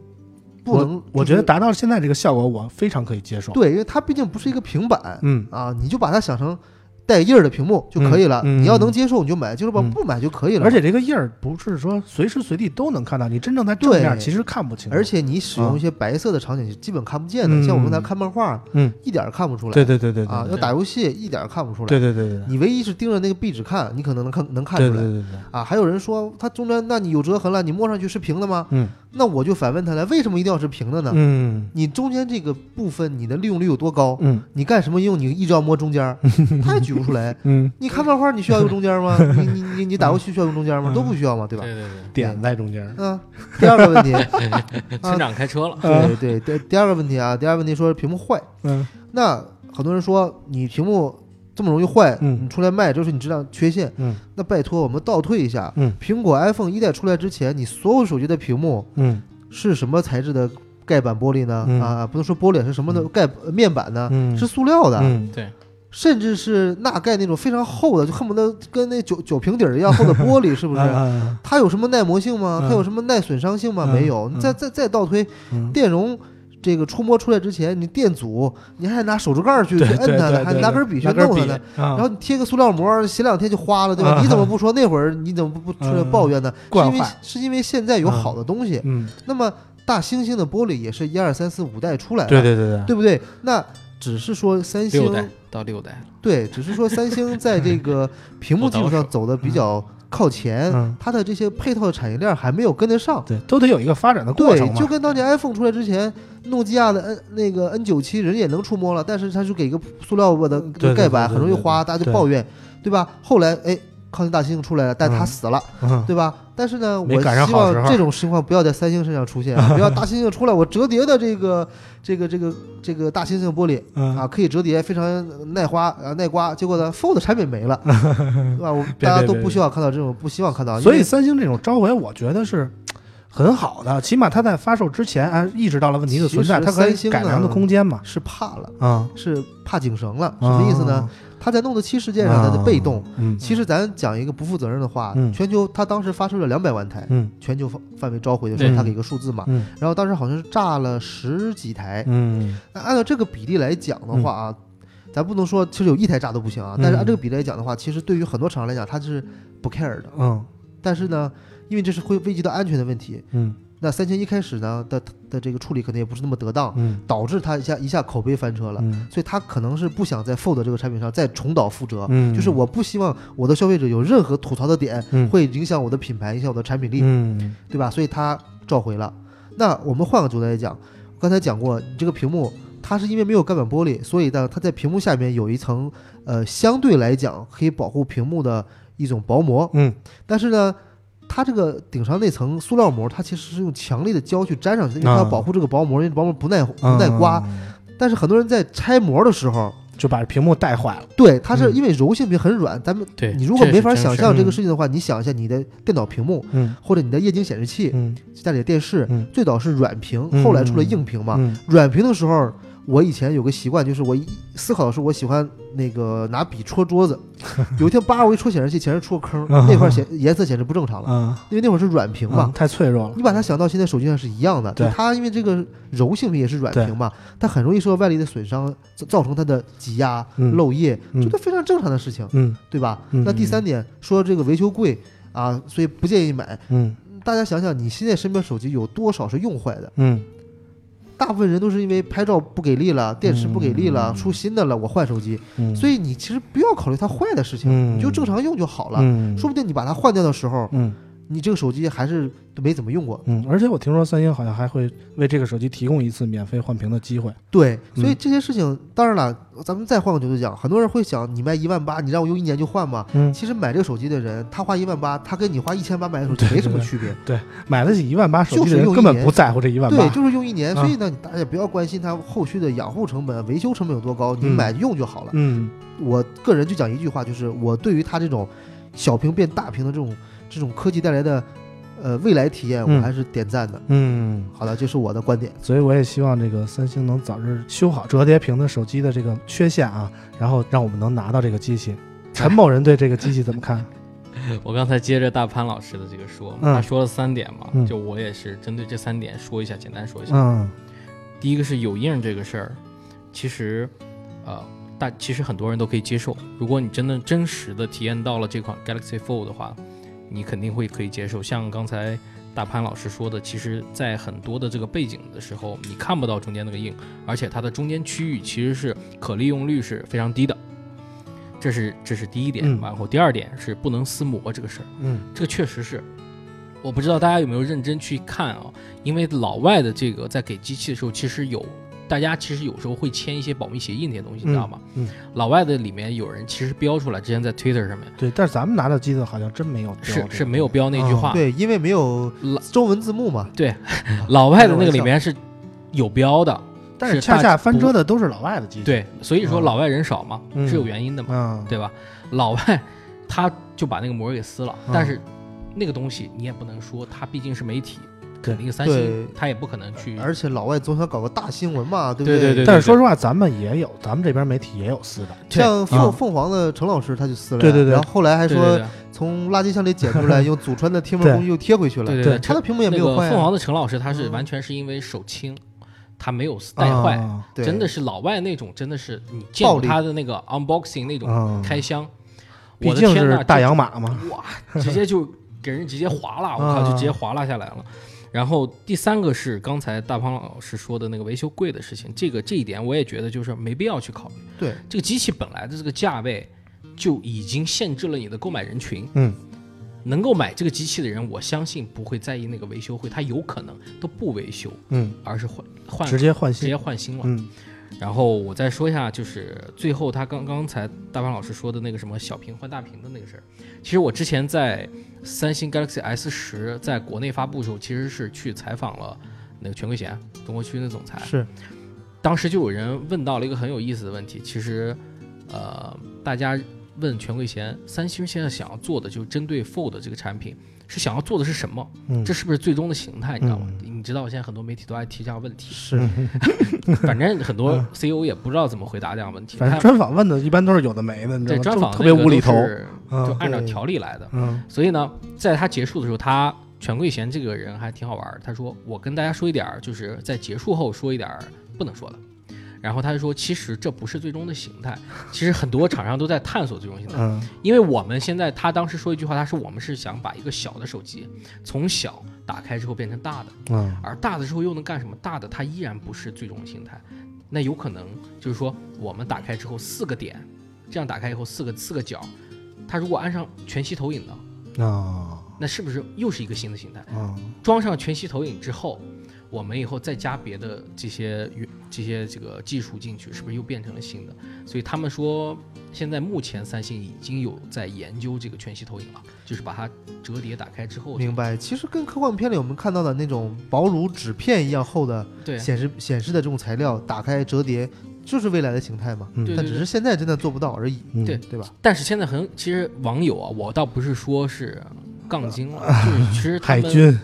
不能，我觉得达到现在这个效果，我非常可以接受。对，因为它毕竟不是一个平板，嗯啊，你就把它想成。带印儿的屏幕就可以了，你要能接受你就买，就是吧，不买就可以了。而且这个印儿不是说随时随地都能看到，你真正在正面其实看不清。而且你使用一些白色的场景，基本看不见的。像我刚才看漫画，嗯，一点看不出来。对对对对啊，要打游戏一点看不出来。对对对对，你唯一是盯着那个壁纸看，你可能能看能看出来。对对对对啊，还有人说它中间，那你有折痕了，你摸上去是平的吗？嗯，那我就反问他了，为什么一定要是平的呢？嗯，你中间这个部分你的利用率有多高？嗯，你干什么用？你一直要摸中间，他也举不出来。嗯。[LAUGHS] 你看漫画，你需要用中间吗？[LAUGHS] 你你你你打游戏需要用中间吗？都不需要嘛，对吧？对对对，点在中间。嗯，第二个问题，[LAUGHS] 村长开车了。对对对，第二个问题啊，第二个问题说屏幕坏。嗯，那很多人说你屏幕这么容易坏，嗯，你出来卖就是你质量缺陷。嗯，那拜托我们倒退一下，嗯，苹果 iPhone 一代出来之前，你所有手机的屏幕，嗯，是什么材质的盖板玻璃呢？啊，不能说玻璃是什么的盖面板呢？嗯，是塑料的。嗯，对。甚至是钠钙那种非常厚的，就恨不得跟那酒酒瓶底儿一样厚的玻璃，[LAUGHS] 是不是？它有什么耐磨性吗？它有什么耐损伤性吗？没有。再再再倒推，电容这个触摸出来之前，你电阻你还拿手指盖去去摁它呢，还拿根笔去弄它呢。然后你贴个塑料膜，洗两天就花了，对吧？你怎么不说那会儿你怎么不不出来抱怨呢？是因为是因为现在有好的东西。嗯。那么大猩猩的玻璃也是一二三四五代出来的，对对对对，对不对？那只是说三星。到六代，对，只是说三星在这个屏幕技术上走的比较 [LAUGHS] 靠前，它的这些配套的产业链还没有跟得上，对，都得有一个发展的过程对，就跟当年 iPhone 出来之前，诺基亚的 N 那个 N 九七人也能触摸了，但是它就给一个塑料的盖板，很容易花，大家就抱怨，对吧？后来哎。靠近大猩猩出来了，但是他死了，对吧？但是呢，我希望这种情况不要在三星身上出现。[LAUGHS] 不要大猩猩出来，我折叠的这个这个这个这个大猩猩玻璃啊，可以折叠，非常耐花啊耐刮。结果呢，Fold 产品没了，[LAUGHS] 对吧？我大家都不希望看到这种，不希望看到。所以三星这种召回，我觉得是很好的，起码它在发售之前啊意识到了问题的存在，它可以改良的空间嘛。是怕了啊，是怕井绳了，什么意思呢？他在 Note 7事件上，他的被动。嗯，其实咱讲一个不负责任的话，全球他当时发出了两百万台，嗯，全球范范围召回的时候，他给一个数字嘛，嗯，然后当时好像是炸了十几台，嗯，那按照这个比例来讲的话啊，咱不能说其实有一台炸都不行啊，但是按这个比例来讲的话，其实对于很多厂商来讲，他是不 care 的，嗯，但是呢，因为这是会危及到安全的问题，嗯。那三千一开始呢的的这个处理可能也不是那么得当，导致他一下一下口碑翻车了，所以他可能是不想在 Fold 这个产品上再重蹈覆辙，就是我不希望我的消费者有任何吐槽的点，会影响我的品牌，影响我的产品力，对吧？所以他召回了。那我们换个角度来讲，刚才讲过，你这个屏幕它是因为没有盖板玻璃，所以呢，它在屏幕下面有一层呃相对来讲可以保护屏幕的一种薄膜，嗯，但是呢。它这个顶上那层塑料膜，它其实是用强力的胶去粘上去，因为它要保护这个薄膜，因为薄膜不耐不耐刮。但是很多人在拆膜的时候就把屏幕带坏了。对，它是因为柔性屏很软，咱们你如果没法想象这个事情的话，你想一下你的电脑屏幕，或者你的液晶显示器，家里的电视，最早是软屏，后来出了硬屏嘛。软屏的时候。我以前有个习惯，就是我一思考的时候，我喜欢那个拿笔戳桌子。[LAUGHS] 有一天，叭，我一戳显示器，显示出个坑，[LAUGHS] 那块显颜色显示不正常了。因为那会儿是软屏嘛，太脆弱了。你把它想到现在手机上是一样的，它因为这个柔性屏也是软屏嘛，它很容易受到外力的损伤，造成它的挤压、漏液，这都非常正常的事情，对吧？那第三点说这个维修贵啊，所以不建议买。嗯，大家想想，你现在身边手机有多少是用坏的？嗯。大部分人都是因为拍照不给力了，电池不给力了，出新的了，我换手机。所以你其实不要考虑它坏的事情，你就正常用就好了。说不定你把它换掉的时候。你这个手机还是都没怎么用过，嗯，而且我听说三星好像还会为这个手机提供一次免费换屏的机会。对，所以这些事情，当然了，咱们再换个角度讲，很多人会想，你卖一万八，你让我用一年就换吗？嗯，其实买这个手机的人，他花一万八，他跟你花一千八买的手机没什么区别。对，买得起一万八手机的人根本不在乎这一万八。对，就是用一年。所以呢，大家不要关心它后续的养护成本、维修成本有多高，你买用就好了。嗯，我个人就讲一句话，就是我对于它这种小屏变大屏的这种这种科技带来的。呃，未来体验我还是点赞的。嗯，好的，这是我的观点。所以我也希望这个三星能早日修好折叠屏的手机的这个缺陷啊，然后让我们能拿到这个机器。[LAUGHS] 陈某人对这个机器怎么看？[LAUGHS] 我刚才接着大潘老师的这个说，他说了三点嘛，就我也是针对这三点说一下，简单说一下。嗯，第一个是有印这个事儿，其实，呃，大其实很多人都可以接受。如果你真的真实的体验到了这款 Galaxy Fold 的话。你肯定会可以接受，像刚才大潘老师说的，其实，在很多的这个背景的时候，你看不到中间那个硬，而且它的中间区域其实是可利用率是非常低的，这是这是第一点。然后第二点是不能撕膜这个事儿，嗯，这个确实是，我不知道大家有没有认真去看啊，因为老外的这个在给机器的时候，其实有。大家其实有时候会签一些保密协议那些东西，你知道吗？嗯，老外的里面有人其实标出来，之前在 Twitter 上面。对，但是咱们拿到机子好像真没有。是是没有标那句话。对，因为没有中文字幕嘛。对，[LAUGHS] 老外的那个里面是有标的，但是恰恰翻车的都是老外的机子。对，所以说老外人少嘛，是有原因的嘛，对吧？老外他就把那个膜给撕了，但是那个东西你也不能说，它毕竟是媒体。肯定三星他也不可能去。而且老外总想搞个大新闻嘛，对不对？对对。但是说实话，咱们也有，咱们这边媒体也有撕的，像凤凤凰的陈老师他就撕了，对对对。然后后来还说从垃圾箱里捡出来，[LAUGHS] 用祖传的贴膜工具又贴回去了，对对。他的屏幕也没有坏。凤凰的陈老师他是完全是因为手轻。他没有带坏，真的是老外那种，真的是你见过他的那个 unboxing 那种开箱，毕竟是大洋马嘛，哇，直接就给人直接划拉，我靠，就直接划拉下来了。然后第三个是刚才大胖老师说的那个维修贵的事情，这个这一点我也觉得就是没必要去考虑。对，这个机器本来的这个价位就已经限制了你的购买人群。嗯。能够买这个机器的人，我相信不会在意那个维修费，他有可能都不维修，嗯，而是换换直接换新，直接换新了，嗯。然后我再说一下，就是最后他刚刚才大潘老师说的那个什么小屏换大屏的那个事儿，其实我之前在三星 Galaxy S 十在国内发布的时候，其实是去采访了那个全贵贤中国区的总裁，是，当时就有人问到了一个很有意思的问题，其实，呃，大家。问全贵贤，三星现在想要做的就是针对 Fold 这个产品，是想要做的是什么？嗯，这是不是最终的形态？你知道吗？你知道现在很多媒体都爱提这样问题，是，[LAUGHS] 反正很多 CEO 也不知道怎么回答这样问题。反正专访问的一般都是有的没的，对，专访特别无厘头，就按照条例来的。嗯，所以呢，在他结束的时候，他权贵贤这个人还挺好玩。他说：“我跟大家说一点，就是在结束后说一点不能说的。”然后他就说，其实这不是最终的形态，其实很多厂商都在探索最终形态。嗯，因为我们现在，他当时说一句话，他说我们是想把一个小的手机从小打开之后变成大的，嗯，而大的之后又能干什么？大的它依然不是最终形态，那有可能就是说我们打开之后四个点，这样打开以后四个四个角，它如果安上全息投影的，啊，那是不是又是一个新的形态？嗯，装上全息投影之后。我们以后再加别的这些这些这个技术进去，是不是又变成了新的？所以他们说，现在目前三星已经有在研究这个全息投影了，就是把它折叠打开之后。明白，其实跟科幻片里我们看到的那种薄如纸片一样厚的显示显示的这种材料，打开折叠就是未来的形态嘛。嗯，但只是现在真的做不到而已。对对吧？但是现在很，其实网友啊，我倒不是说是杠精了，[LAUGHS] 就是其实海军。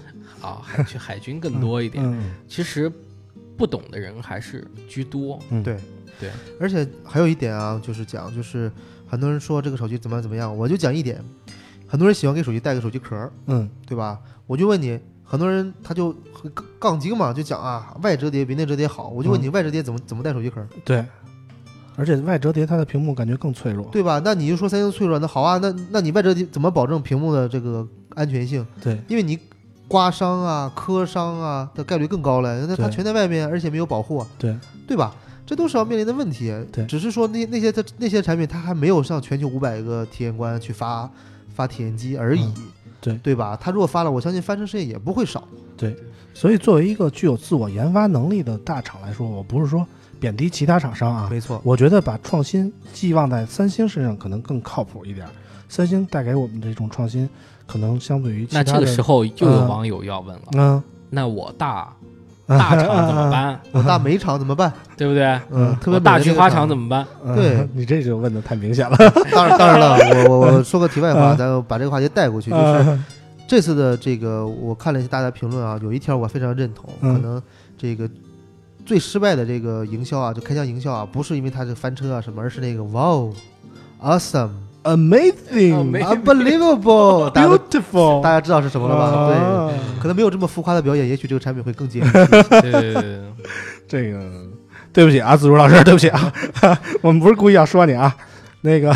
啊，海 [LAUGHS] 军海军更多一点。其实不懂的人还是居多。嗯，对对。而且还有一点啊，就是讲，就是很多人说这个手机怎么样怎么样，我就讲一点，很多人喜欢给手机带个手机壳，嗯，对吧？我就问你，很多人他就杠精嘛，就讲啊，外折叠比内折叠好。我就问你，外折叠怎么怎么带手机壳？对。而且外折叠它的屏幕感觉更脆弱，对吧？那你就说三星脆弱，那好啊，那那你外折叠怎么保证屏幕的这个安全性？对，因为你。刮伤啊、磕伤啊的概率更高了，那它全在外面，而且没有保护，对对吧？这都是要面临的问题。对，只是说那那些那些产品，它还没有上全球五百个体验官去发发体验机而已，对对吧？它如果发了，我相信翻车事件也不会少。对，所以作为一个具有自我研发能力的大厂来说，我不是说贬低其他厂商啊，没错，我觉得把创新寄望在三星身上可能更靠谱一点。三星带给我们这种创新。可能相对于那这个时候又有网友要问了，嗯，那我大 [LAUGHS] 大厂怎么办？我大煤厂怎么办？对不对？嗯，特别大菊花厂怎么办？对你这就问的太明显了。[LAUGHS] 当然当然了，[LAUGHS] 我我我说个题外话，咱把这个话题带过去，就是这次的这个，我看了一下大家评论啊，有一条我非常认同，可能这个最失败的这个营销啊，就开箱营销啊，不是因为它是翻车啊什么，而是那个哇哦，awesome。Amazing, unbelievable, [LAUGHS] beautiful，大家知道是什么了吧？对，[LAUGHS] 可能没有这么浮夸的表演，也许这个产品会更接地气。[LAUGHS] 这个，对不起啊，子如老师，对不起啊，我们不是故意要说你啊。那个，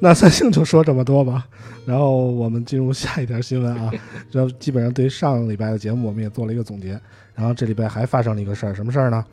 那三星就说这么多吧。然后我们进入下一条新闻啊。然后基本上对于上个礼拜的节目，我们也做了一个总结。然后这礼拜还发生了一个事儿，什么事儿呢？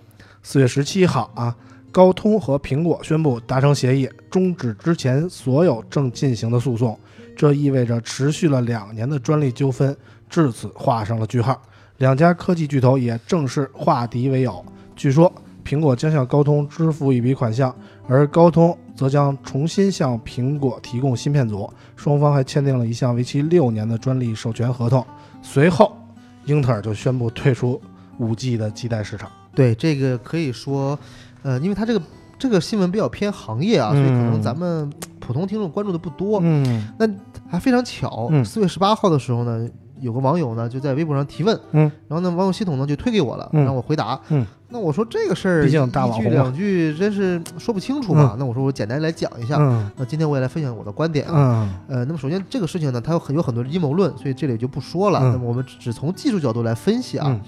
四月十七号啊。高通和苹果宣布达成协议，终止之前所有正进行的诉讼。这意味着持续了两年的专利纠纷至此画上了句号。两家科技巨头也正式化敌为友。据说，苹果将向高通支付一笔款项，而高通则将重新向苹果提供芯片组。双方还签订了一项为期六年的专利授权合同。随后，英特尔就宣布退出五 G 的基带市场。对这个可以说。呃，因为它这个这个新闻比较偏行业啊，所以可能咱们普通听众关注的不多。嗯，那还非常巧，四月十八号的时候呢，有个网友呢就在微博上提问，嗯，然后呢网友系统呢就推给我了，让我回答，嗯，那我说这个事儿，毕竟大网句两句真是说不清楚嘛，那我说我简单来讲一下，嗯，那今天我也来分享我的观点啊，呃，那么首先这个事情呢，它有很有很多阴谋论，所以这里就不说了，那么我们只从技术角度来分析啊。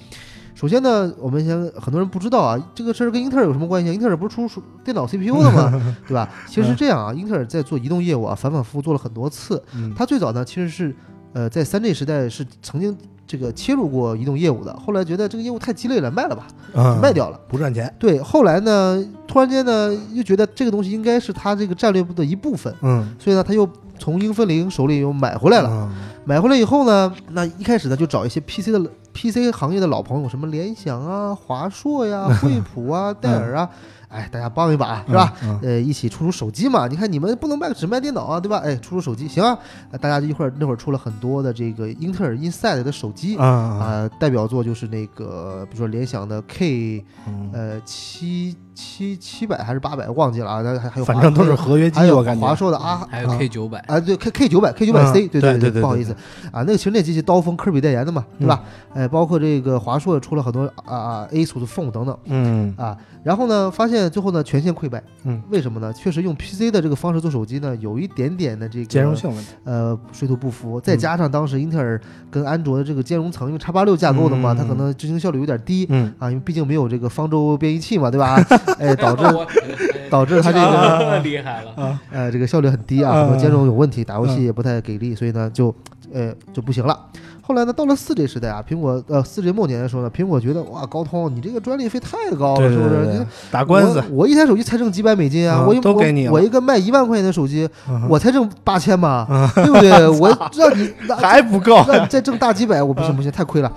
首先呢，我们先很多人不知道啊，这个事儿跟英特尔有什么关系？英特尔不是出电脑 CPU 的吗？[LAUGHS] 对吧？其实是这样啊，英特尔在做移动业务啊，反反复复做了很多次。它最早呢，其实是呃在三 G 时代是曾经这个切入过移动业务的，后来觉得这个业务太鸡肋了，卖了吧，卖掉了，不赚钱。对，后来呢，突然间呢，又觉得这个东西应该是它这个战略部的一部分，嗯，所以呢，他又从英飞凌手里又买回来了。买回来以后呢，那一开始呢就找一些 PC 的 PC 行业的老朋友，什么联想啊、[LAUGHS] 华硕呀、惠普啊、戴尔啊，哎，大家帮一把是吧？呃，一起出出手机嘛。你看你们不能卖只卖电脑啊，对吧？哎，出出手机行啊。大家一会儿那会儿出了很多的这个英特尔 Inside 的手机啊，代表作就是那个比如说联想的 K，呃七。七七百还是八百，忘记了啊。那还还有，反正都是合约机，我感觉。华硕的啊，还有 K 九百啊，对 K K 九百 K 九百 C，对对对对，不好意思啊，那个其实那机器刀锋科比代言的嘛，对吧？哎，包括这个华硕出了很多啊啊 A 组的 Phone 等等，嗯啊，然后呢，发现最后呢全线溃败，嗯，为什么呢？确实用 PC 的这个方式做手机呢，有一点点的这个兼容性问题，呃，水土不服，再加上当时英特尔跟安卓的这个兼容层，因为叉八六架构的嘛，它可能执行效率有点低，嗯啊，因为毕竟没有这个方舟编译器嘛，对吧？哎，导致导致它这个厉害了。啊，呃，这个效率很低啊，很多兼容有问题，打游戏也不太给力，所以呢，就呃就不行了。后来呢，到了四 G 时代啊，苹果呃四 G 末年的时候呢，苹果觉得哇，高通你这个专利费太高了，是不是？你打官司，我一台手机才挣几百美金啊，我都给你，我一个卖一万块钱的手机，我才挣八千嘛，对不对？我 [LAUGHS] 让你还不够，[LAUGHS] 让你再挣大几百，我不行不行，太亏了。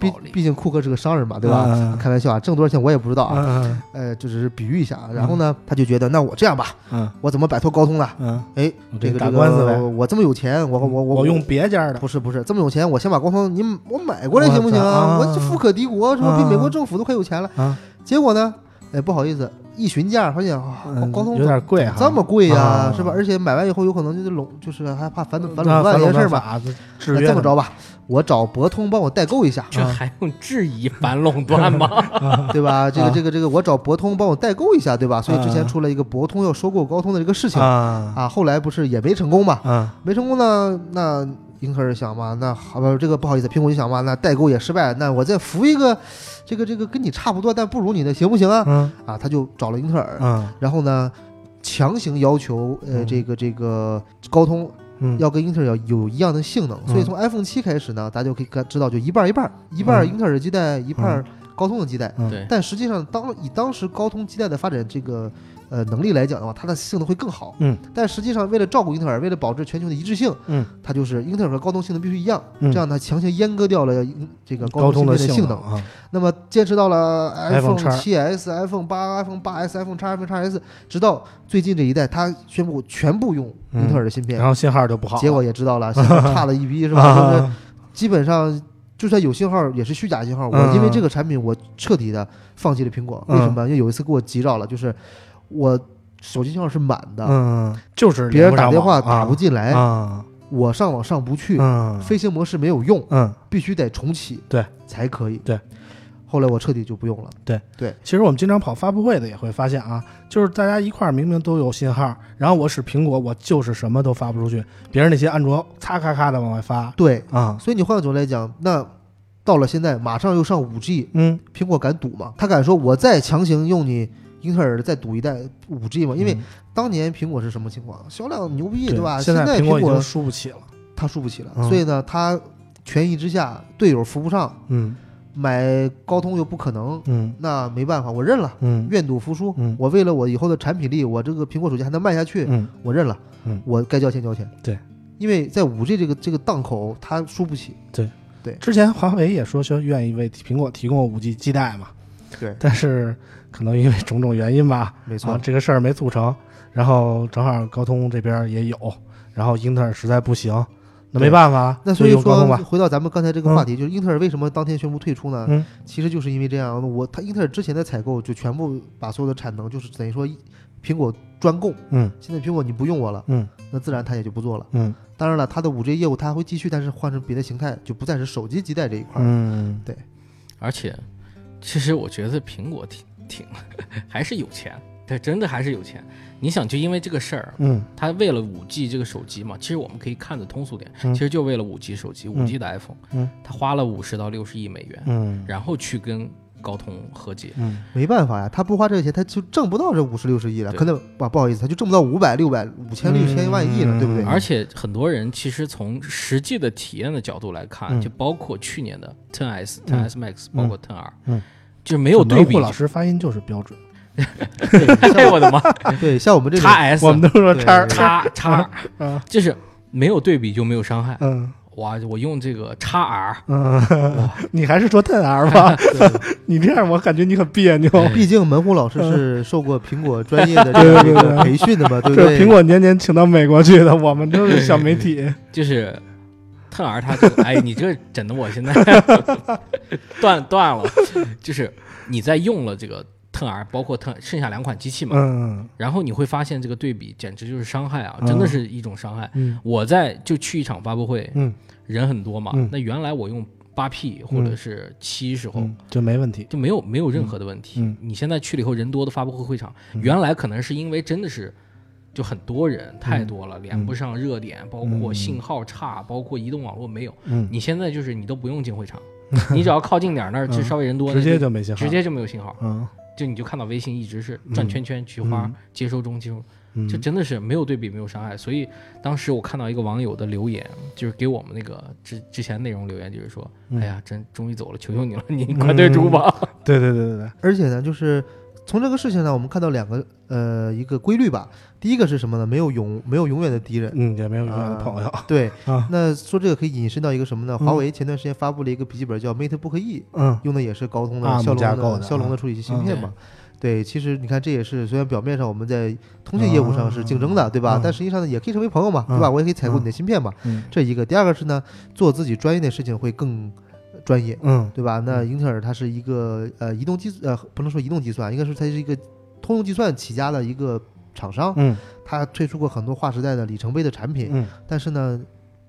毕毕竟库克是个商人嘛，对吧？开玩笑啊，挣多少钱我也不知道啊，呃，就只是比喻一下。然后呢，他就觉得那我这样吧，我怎么摆脱高通呢？哎，这个打官司呗，我这么有钱，我我我我用别家的，不是不是这么有钱，我先把高通你。我买过来行不行啊？我富可敌国是吧？比美国政府都快有钱了。结果呢？哎，不好意思，一询价发现啊，高通有点贵这么贵呀，是吧？而且买完以后有可能就是垄，就是还怕反反垄断这件事吧。那这么着吧，我找博通帮我代购一下。这还用质疑反垄断吗？[LAUGHS] 对吧？这个这个这个，我找博通帮我代购一下，对吧？所以之前出了一个博通要收购高通的这个事情啊，后来不是也没成功嘛？没成功呢，那。英特尔想嘛，那好吧，这个不好意思，苹果就想嘛，那代购也失败，那我再扶一个，这个这个跟你差不多但不如你的，行不行啊？嗯。啊，他就找了英特尔，嗯，然后呢，强行要求呃这个这个高通要跟英特尔要有一样的性能，所以从 iPhone 七开始呢，大家就可以知道就一半一半，一半英特尔的基带，一半高通的基带，对，但实际上当以当时高通基带的发展这个。呃，能力来讲的话，它的性能会更好。嗯，但实际上为了照顾英特尔，为了保持全球的一致性，嗯，它就是英特尔和高通性能必须一样，这样它强行阉割掉了这个高通的性能啊。那么坚持到了 iPhone 7s、iPhone 八、iPhone 八 S、iPhone 叉、iPhone 叉 S，直到最近这一代，它宣布全部用英特尔的芯片，然后信号就不好，结果也知道了，[LAUGHS] 信号差了一逼，是吧？就 [LAUGHS] 是基本上就算有信号，也是虚假信号。我因为这个产品，我彻底的放弃了苹果。为什么？因为有一次给我急着了，就是我。手机信号是满的，嗯，就是别人打电话打不进来啊，我上网上不去，嗯，飞行模式没有用，嗯，必须得重启，对，才可以，对。后来我彻底就不用了，对对。其实我们经常跑发布会的也会发现啊，就是大家一块儿明明都有信号，然后我使苹果，我就是什么都发不出去，别人那些安卓咔咔咔的往外发，对啊。所以你换个角度来讲，那到了现在马上又上五 G，嗯，苹果敢赌吗？他敢说我再强行用你？英特尔再赌一代五 G 嘛？因为当年苹果是什么情况？销量牛逼，对吧？现在苹果输不起了，他输不起了，所以呢，他权宜之下，队友扶不上，嗯，买高通又不可能，嗯，那没办法，我认了，嗯，愿赌服输，嗯，我为了我以后的产品力，我这个苹果手机还能卖下去，嗯，我认了，嗯，我该交钱交钱，对，因为在五 G 这个这个档口，他输不起，对，对，之前华为也说说愿意为苹果提供五 G 基带嘛，对，但是。可能因为种种原因吧，没错，这个事儿没促成，然后正好高通这边也有，然后英特尔实在不行，那没办法，那所以说回到咱们刚才这个话题，就是英特尔为什么当天宣布退出呢？嗯，其实就是因为这样，我他英特尔之前的采购就全部把所有的产能，就是等于说苹果专供，嗯，现在苹果你不用我了，嗯，那自然它也就不做了，嗯。当然了，它的五 G 业务它还会继续，但是换成别的形态，就不再是手机基带这一块。嗯，对。而且，其实我觉得苹果挺挺 [LAUGHS] 还是有钱，它真的还是有钱。你想，就因为这个事儿，嗯，他为了五 G 这个手机嘛，其实我们可以看得通俗点，其实就为了五 G 手机，五 G 的 iPhone，嗯，他花了五十到六十亿美元，嗯，然后去跟。高通和解，嗯，没办法呀，他不花这个钱，他就挣不到这五十六十亿了，可能不不好意思，他就挣不到五百六百五千六千万亿了，对不对？而且很多人其实从实际的体验的角度来看，就包括去年的 Ten S、Ten S Max，包括 Ten R，嗯，就没有对比。老师发音就是标准，哎 [LAUGHS] 我的妈！[LAUGHS] 对，像我们这叉 S，我们都说叉叉 [LAUGHS] 叉，就是没有对比就没有伤害，嗯。哇！我用这个叉 R，嗯，你还是说 Ten R 吧？你这样我感觉你很别扭。毕竟门户老师是受过苹果专业的这个培训的嘛，对不对？苹果年年请到美国去的，我们都是小媒体。就是 Ten R，它，哎，你这整的我现在 [LAUGHS] 断断了。就是你在用了这个。Ten R 包括 Ten 剩下两款机器嘛，嗯，然后你会发现这个对比简直就是伤害啊，真的是一种伤害。嗯，我在就去一场发布会，嗯，人很多嘛，那原来我用八 P 或者是七时候就没问题，就没有没有任何的问题。你现在去了以后人多的发布会会场，原来可能是因为真的是就很多人太多了，连不上热点，包括信号差，包括移动网络没有。嗯，你现在就是你都不用进会场，[LAUGHS] 你只要靠近点那儿就稍微人多，直接就没信号，直接就没有信号。嗯。就你就看到微信一直是转圈圈，菊花接收中接收，就真的是没有对比没有伤害。所以当时我看到一个网友的留言，就是给我们那个之之前内容留言，就是说：“哎呀，真终于走了，求求你了，你快退出吧。”对对对对对。而且呢，就是从这个事情呢，我们看到两个呃一个规律吧。第一个是什么呢？没有永没有永远的敌人，嗯，也没有永远的朋友。对，[LAUGHS] 那说这个可以引申到一个什么呢？华为前段时间发布了一个笔记本叫 MateBook E，嗯，用的也是高通的骁龙的骁龙的处理器芯片嘛。对，其实你看，这也是虽然表面上我们在通信业务上是竞争的，对吧？但实际上呢，也可以成为朋友嘛，对吧？我也可以采购你的芯片嘛。这一个，第二个是呢，做自己专业的事情会更专业，嗯，对吧？那英特尔它是一个呃移动计呃不能说移动计算，应该说它是一个通用计算起家的一个。厂商，嗯，它推出过很多划时代的里程碑的产品，嗯，但是呢，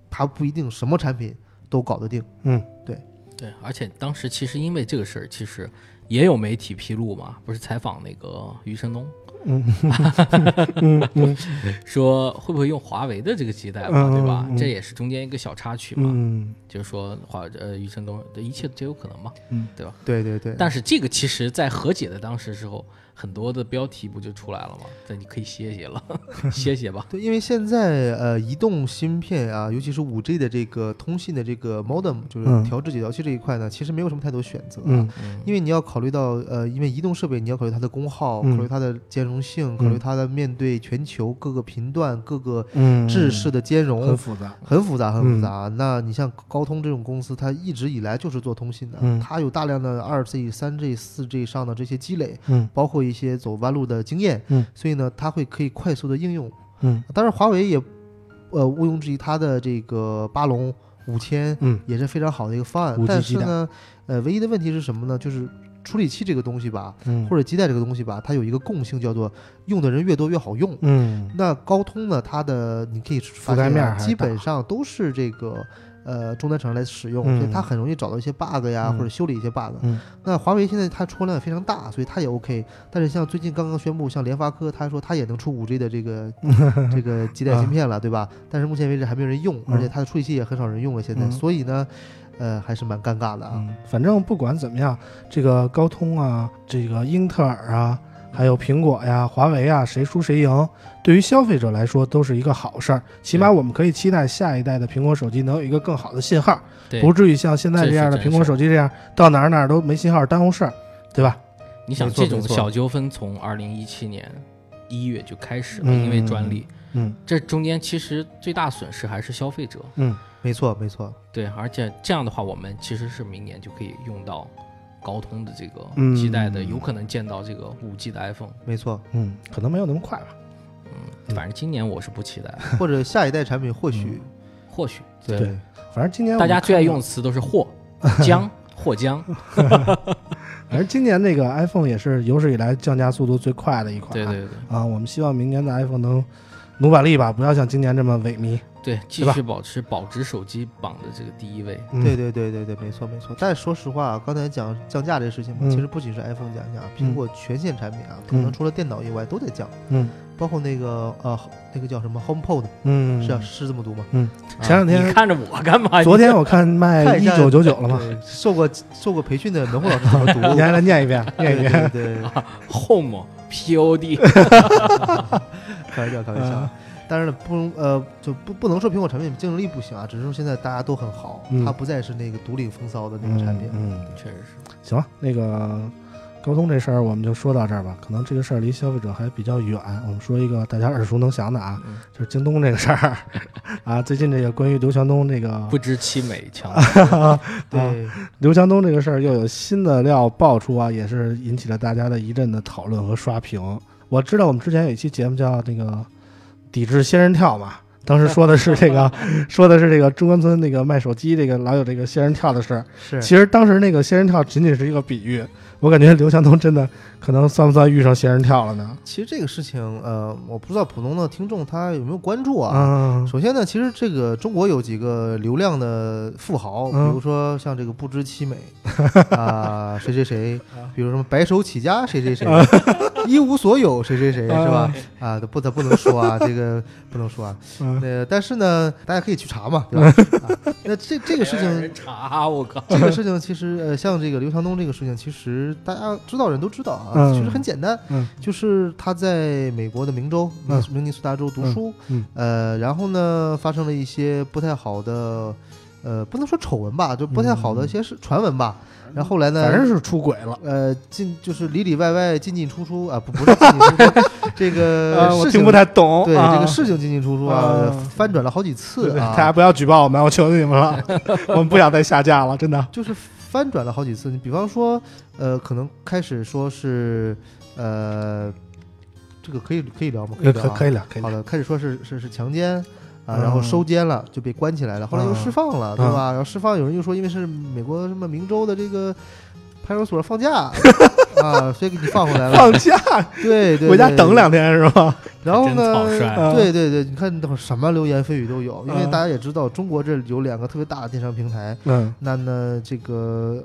它不一定什么产品都搞得定，嗯，对，对，而且当时其实因为这个事儿，其实也有媒体披露嘛，不是采访那个余承东，嗯，嗯，说会不会用华为的这个基带嘛，对吧？这也是中间一个小插曲嘛，嗯，就是说华呃余承东的一切皆有可能嘛，嗯，对吧？对对对，但是这个其实在和解的当时时候。很多的标题不就出来了吗？那你可以歇歇了，[LAUGHS] 歇歇吧。对，因为现在呃，移动芯片啊，尤其是五 G 的这个通信的这个 modem，就是调制解调器这一块呢，其实没有什么太多选择。嗯，因为你要考虑到呃，因为移动设备你要考虑它的功耗，考虑它的兼容性，考虑它的面对全球各个频段、各个制式的兼容，很复杂，很复杂，很复杂。那你像高通这种公司，它一直以来就是做通信的，它有大量的二 G、三 G、四 G 上的这些积累，嗯，包括一些走弯路的经验，嗯，所以呢，它会可以快速的应用，嗯，当然华为也，呃，毋庸置疑，它的这个巴龙五千，嗯，也是非常好的一个方案，但是呢，呃，唯一的问题是什么呢？就是处理器这个东西吧，嗯，或者基带这个东西吧，它有一个共性，叫做用的人越多越好用，嗯，那高通呢，它的你可以覆盖面基本上都是这个。呃，终端厂商来使用，所以它很容易找到一些 bug 呀，或者修理一些 bug。那华为现在它出货量也非常大，所以它也 OK。但是像最近刚刚宣布，像联发科，他说它也能出五 G 的这个 [LAUGHS] 这个基带芯片了，对吧？[LAUGHS] 但是目前为止还没有人用，而且它的处理器也很少人用了。现在，所以呢，呃，还是蛮尴尬的啊。反正不管怎么样，这个高通啊，这个英特尔啊。还有苹果呀、华为啊，谁输谁赢，对于消费者来说都是一个好事儿。起码我们可以期待下一代的苹果手机能有一个更好的信号，不至于像现在这样的苹果手机这样，到哪儿哪儿都没信号，耽误事儿，对吧？你想这种小纠纷从二零一七年一月就开始了，因为专利，嗯，这中间其实最大损失还是消费者，嗯，没错没错，对，而且这样的话，我们其实是明年就可以用到。高通的这个基带的，有可能见到这个五 G 的 iPhone，没错，嗯，可能没有那么快吧，嗯，反正今年我是不期待，[LAUGHS] 或者下一代产品或许，或许，对，反正今年大家最爱用的词都是或将或将，[LAUGHS] [LAUGHS] 反正今年那个 iPhone 也是有史以来降价速度最快的一款。对对对。啊，我们希望明年的 iPhone 能努把力吧，不要像今年这么萎靡。对，继续保持保值手机榜的这个第一位。对对对对对，没错没错。但是说实话，刚才讲降价这个事情嘛，其实不仅是 iPhone 降价，苹果全线产品啊，可能除了电脑以外都在降。嗯。包括那个呃，那个叫什么 HomePod，嗯，是啊是这么读吗？嗯。前两天你看着我干嘛？昨天我看卖一九九九了吗？受过受过培训的门户老师怎么读？你 [LAUGHS] 还来念一遍，念一遍。对，Home Pod。[LAUGHS] [LAUGHS] 开玩笑，开玩笑。但是呢，不能呃，就不不能说苹果产品竞争力不行啊，只是说现在大家都很好，它不再是那个独领风骚的那个产品。嗯，确实是。行了，那个高通这事儿我们就说到这儿吧。可能这个事儿离消费者还比较远，我们说一个大家耳熟能详的啊，就是京东这个事儿 [LAUGHS] 啊。最近这个关于刘强东这个不知其美强，[LAUGHS] 对刘强东这个事儿又有新的料爆出啊，也是引起了大家的一阵的讨论和刷屏。我知道我们之前有一期节目叫那个。抵制仙人跳嘛？当时说的是这个，[LAUGHS] 说的是这个中关村那个卖手机，这个老有这个仙人跳的事。是，其实当时那个仙人跳仅仅是一个比喻。我感觉刘强东真的可能算不算遇上仙人跳了呢？其实这个事情，呃，我不知道普通的听众他有没有关注啊。首先呢，其实这个中国有几个流量的富豪，比如说像这个不知其美 [LAUGHS] 啊，谁谁谁，比如什么白手起家谁谁谁，[LAUGHS] 一无所有谁谁谁，是吧？啊，不得不能说啊，[LAUGHS] 这个不能说啊。那但是呢，大家可以去查嘛，对吧？那这这个事情查，我靠，这个事情其实呃，像这个刘强东这个事情，其实。大家知道人都知道啊，其实很简单，就是他在美国的明州，明尼苏达州读书，呃，然后呢，发生了一些不太好的，呃，不能说丑闻吧，就不太好的一些是传闻吧。然后后来呢，反正是出轨了，呃，进就是里里外外进进出出啊，不 [LAUGHS] 不是进进出出，[LAUGHS] 这个我听不太懂，对这个事情进进出出啊，翻转了好几次啊。大家不要举报我们，我求求你们了，[LAUGHS] 我们不想再下架了，真的。就是翻转了好几次，你比方说。呃，可能开始说是，呃，这个可以可以聊吗？可以聊，可以聊。可以好的，开始说是是是强奸啊，然后收监了，就被关起来了。后来又释放了，对吧？然后释放，有人又说因为是美国什么明州的这个派出所放假 [LAUGHS] 啊，所以给你放回来了。放假？对对，回家等两天是吧？然后呢？对对对，你看等什么流言蜚语都有，因为大家也知道，中国这有两个特别大的电商平台。嗯，那呢这个。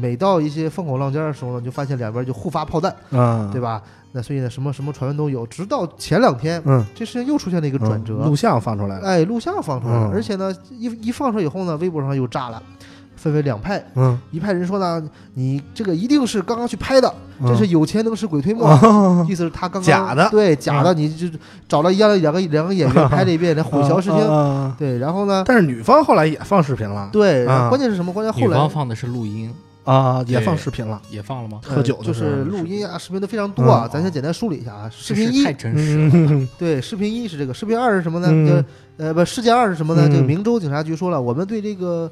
每到一些风口浪尖的时候呢，就发现两边就互发炮弹，嗯，对吧？那所以呢，什么什么传闻都有。直到前两天，嗯，这事情又出现了一个转折，录像放出来了，哎，录像放出来了，而且呢，一一放出来以后呢，微博上又炸了。分为两派，嗯，一派人说呢，你这个一定是刚刚去拍的，这是有钱能使鬼推磨，意思是他刚刚假的，对，假的，你就找了一样两个两个演员拍了一遍，来混淆视听，对，然后呢，但是女方后来也放视频了，对，关键是什么？关键后来女方放的是录音。啊，也放视频了，也放了吗？喝酒就是录音啊，视频都非常多啊，咱先简单梳理一下啊，视频一太真实了，对，视频一是这个，视频二是什么呢？呃，不，事件二是什么呢？这个明州警察局说了，我们对这个。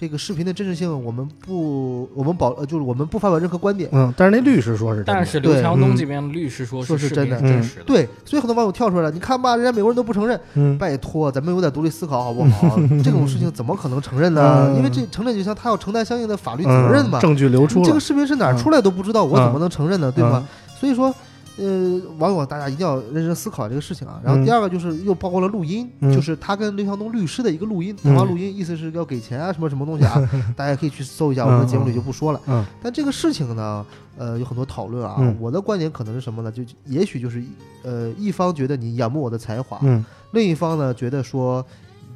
这个视频的真实性，我们不，我们保，就是我们不发表任何观点。嗯，但是那律师说是，但是刘强东这边的律师说说是真的，真实的。对，所以很多网友跳出来了，你看吧，人家美国人都不承认。嗯，拜托，咱们有点独立思考好不好？[LAUGHS] 这种事情怎么可能承认呢？因为这承认就像他要承担相应的法律责任嘛。证据流出，这个视频是哪儿出来都不知道，我怎么能承认呢？对吗？所以说。呃，网友大家一定要认真思考这个事情啊。然后第二个就是又包括了录音，就是他跟刘强东律师的一个录音谈话录音，意思是要给钱啊，什么什么东西啊，[LAUGHS] 大家可以去搜一下，我们的节目里就不说了。但这个事情呢，呃，有很多讨论啊。我的观点可能是什么呢？就也许就是呃，一方觉得你仰慕我的才华，另一方呢觉得说。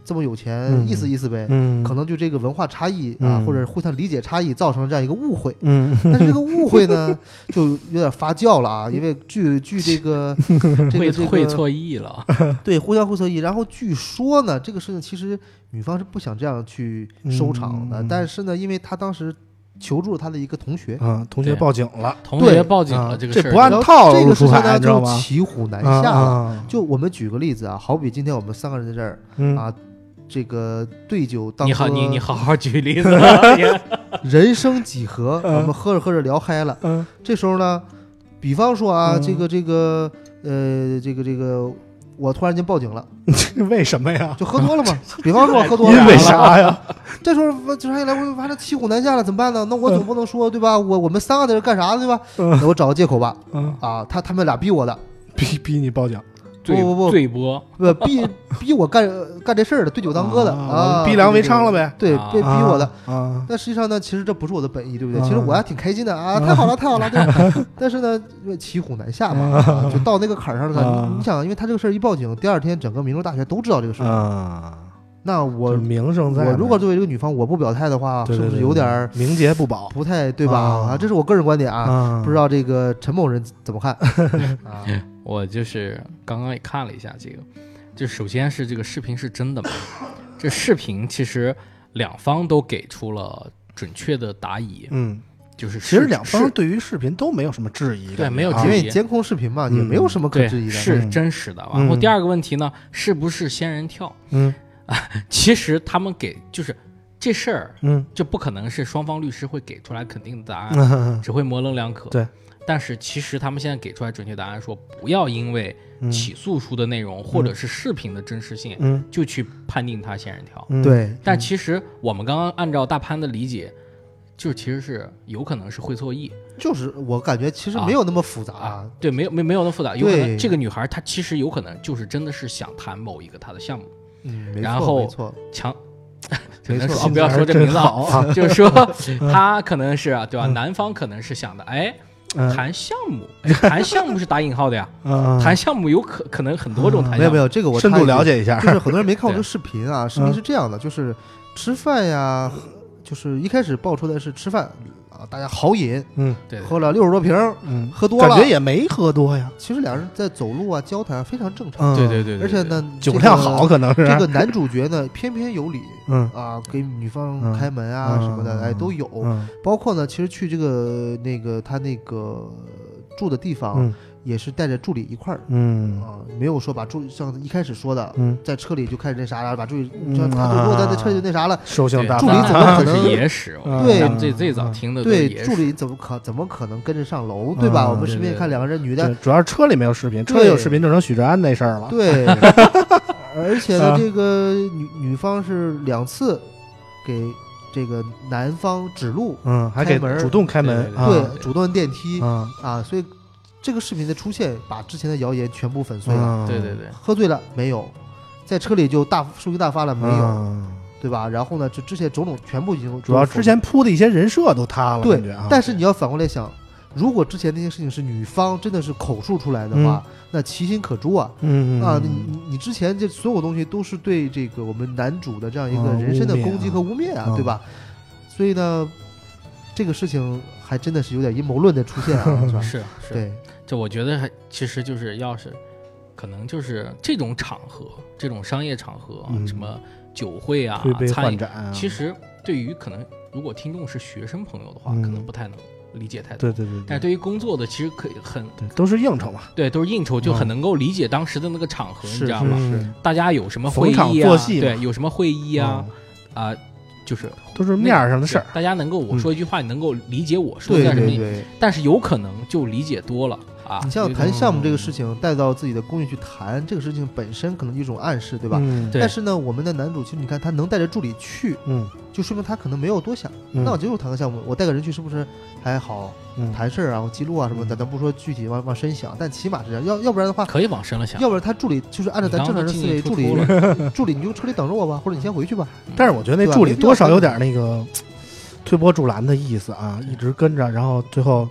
这么有钱，意思意思呗，可能就这个文化差异啊，或者互相理解差异，造成了这样一个误会。嗯，但是这个误会呢，[LAUGHS] 就有点发酵了啊，[LAUGHS] 因为据据这个 [LAUGHS] 这个这个会错意了，对，互相会错意。然后据说呢，这个事情其实女方是不想这样去收场的，但是呢，因为她当时。求助他的一个同学，嗯，同学报警了，同学报警了，这个这不按套路出牌，知道吗？骑虎难下了。就我们举个例子啊，好比今天我们三个人在这儿啊，这个对酒当你好，你你好 [LAUGHS] 好举例子，[LAUGHS] 人生几何，我们喝着喝着聊嗨了，嗯，这时候呢，比方说啊，这个这个呃，这个这个我突然间报警了，[LAUGHS] 为什么呀？就喝多了嘛。比方说我喝多了，因为啥呀？这时候警察一来，我完了骑虎难下了，怎么办呢？那我总不能说对吧？我我们三个在这干啥对吧？那我找个借口吧。啊，他他们俩逼我的，逼逼你报警。不不不，醉播不逼逼我干干这事儿的，对酒当歌的啊，逼良为娼了呗？对，被逼我的啊。但实际上呢，其实这不是我的本意，对不对？其实我还挺开心的啊，太好了，太好了。[LAUGHS] 但是呢，因为骑虎难下嘛，就到那个坎儿上了。你想，因为他这个事儿一报警，第二天整个民族大学都知道这个事儿。那我名声在。我如果作为这个女方，我不表态的话，是不是有点名节不保？不太对吧？啊，这是我个人观点啊，不知道这个陈某人怎么看 [LAUGHS] 啊？我就是刚刚也看了一下这个，就首先是这个视频是真的吗？这视频其实两方都给出了准确的答疑，嗯，就是其实两方对于视频都没有什么质疑，对，没有因为监控视频嘛，也没有什么可质疑的，是真实的。然后第二个问题呢，是不是仙人跳？嗯啊，其实他们给就是这事儿，嗯，就不可能是双方律师会给出来肯定的答案，只会模棱两可，对。但是其实他们现在给出来准确答案，说不要因为起诉书的内容或者是视频的真实性，嗯，就去判定他仙人跳。对。但其实我们刚刚按照大潘的理解，就其实是有可能是会错意。就是我感觉其实没有那么复杂啊。对，没有没没有那么复杂。有可能这个女孩她其实有可能就是真的是想谈某一个她的项目。嗯，然后没错。强。[LAUGHS] 没错。哦，[LAUGHS] 不要说这名字啊，[LAUGHS] 就是说她可能是对吧？男方可能是想的，哎。谈项目，谈项目是打引号的呀。[LAUGHS] 谈项目有可可能很多种谈。没有没有，这个我深度了解一下。[LAUGHS] 就是很多人没看过这个视频啊，视频是这样的，就是吃饭呀，就是一开始爆出来是吃饭。大家豪饮，嗯，对，喝了六十多瓶，嗯，喝多了，感觉也没喝多呀。其实两人在走路啊、交谈非常正常，对对对。而且呢，酒量好，可能是这个男主角呢偏偏有理，嗯啊，给女方开门啊什么的，哎都有。包括呢，其实去这个那个他那个住的地方。也是带着助理一块儿，嗯。啊，没有说把助理像一开始说的，嗯，在车里就开始那啥了，把助理，他如果在那车里就那啥了，兽性大助理怎么可能野史？对，最最早听的对，助理怎么可怎么可能跟着上楼，对吧？我们视频看两个人女的，主要是车里没有视频，车里有视频就成许志安那事儿了。对，[LAUGHS] 而且呢，这个女女方是两次给这个男方指路，嗯，还给主动开门，对，主动按电梯，啊，所以。这个视频的出现，把之前的谣言全部粉碎了。对对对，喝醉了没有？在车里就大数据大发了没有？对吧？然后呢，就之前种种全部已经主要之前铺的一些人设都塌了。对，但是你要反过来想，如果之前那些事情是女方真的是口述出来的话，那其心可诛啊！嗯啊，你你你之前这所有东西都是对这个我们男主的这样一个人身的攻击和污蔑啊，对吧？所以呢，这个事情还真的是有点阴谋论的出现啊，[LAUGHS] 是吧？是是，对。这我觉得还其实就是要是，可能就是这种场合，这种商业场合，什么酒会啊、餐饮，其实对于可能如果听众是学生朋友的话，可能不太能理解太多。对对对。但是对于工作的，其实可以很都是应酬嘛。对，都是应酬，就很能够理解当时的那个场合，你知道吗？是。大家有什么会议啊？对，有什么会议啊？啊，就是都是面上的事儿。大家能够我说一句话，你能够理解我说的什么？对。但是有可能就理解多了。啊，你像谈项目这个事情带到自己的公寓去谈，这个事情本身可能一种暗示，对吧？嗯，但是呢，我们的男主其实你看他能带着助理去，嗯，就说明他可能没有多想。那我就是谈个项目，我带个人去是不是还好？嗯谈事儿啊，我记录啊什么的，咱不说具体往往深想，但起码是这样。要要不然的话，可以往深了想。要不然他助理就是按照咱正常人思维，助理 [LAUGHS] 助理你就车里等着我吧，或者你先回去吧。但是我觉得那助理多少有点那个 [TSK] 推波助澜的意思啊，一直跟着，然后最后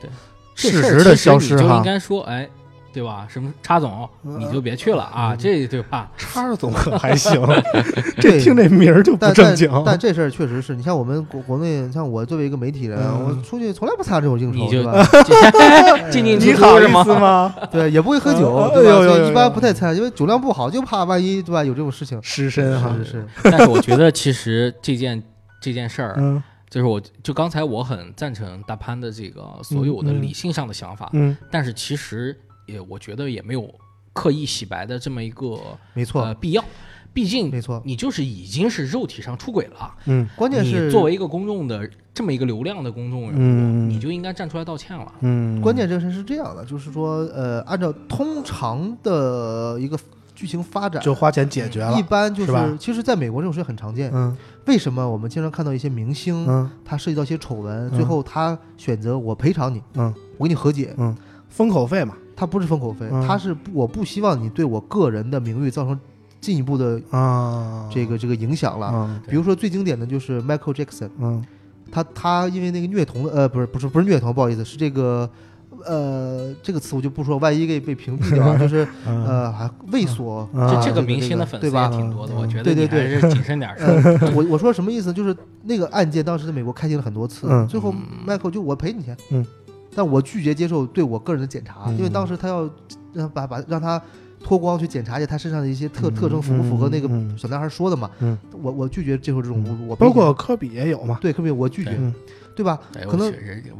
适时的消失哈。就应该说，哎。对吧？什么叉总，你就别去了啊！这对吧？叉 [LAUGHS] 总可还行，[LAUGHS] 这听这名儿就不正经。但这事儿确实是你像我们国国内，像我作为一个媒体人，我出去从来不参加这种应酬，对吧？[LAUGHS] 进进你好意思吗？对，也不会喝酒，对吧？一般不太参，因为酒量不好，就怕万一对吧？有这种事情失身哈。是是。但是我觉得其实这件这件事儿，就是我就刚才我很赞成大潘的这个所有的理性上的想法，嗯，但是其实。也我觉得也没有刻意洗白的这么一个没错必要，毕竟没错，你就是已经是肉体上出轨了，嗯，关键是作为一个公众的这么一个流量的公众人物，你就应该站出来道歉了，嗯，关键这个事是这样的，就是说呃，按照通常的一个剧情发展就花钱解决了。一般就是，其实在美国这种事情很常见。嗯，为什么我们经常看到一些明星，嗯，他涉及到一些丑闻，最后他选择我赔偿你，嗯，我跟你和解，嗯，封口费嘛，他不是封口费，他是我不希望你对我个人的名誉造成进一步的啊。这个这个影响了。比如说最经典的就是 Michael Jackson，嗯，他他因为那个虐童的，呃，不是不是不是虐童，不好意思，是这个。呃，这个词我就不说，万一给被屏蔽掉，[LAUGHS] 就是呃，还猥琐，就这个明星的粉丝也挺多的，我觉得对对对，谨慎点儿。[LAUGHS] 我我说什么意思？就是那个案件当时在美国开庭了很多次，最后迈克就我赔你钱，嗯，但我拒绝接受对我个人的检查，因为当时他要让把把让他脱光去检查一下他身上的一些特特征符不符合那个小男孩说的嘛，嗯，我我拒绝接受这种侮辱，我包括科比也有嘛，对科比我拒绝。对吧？可能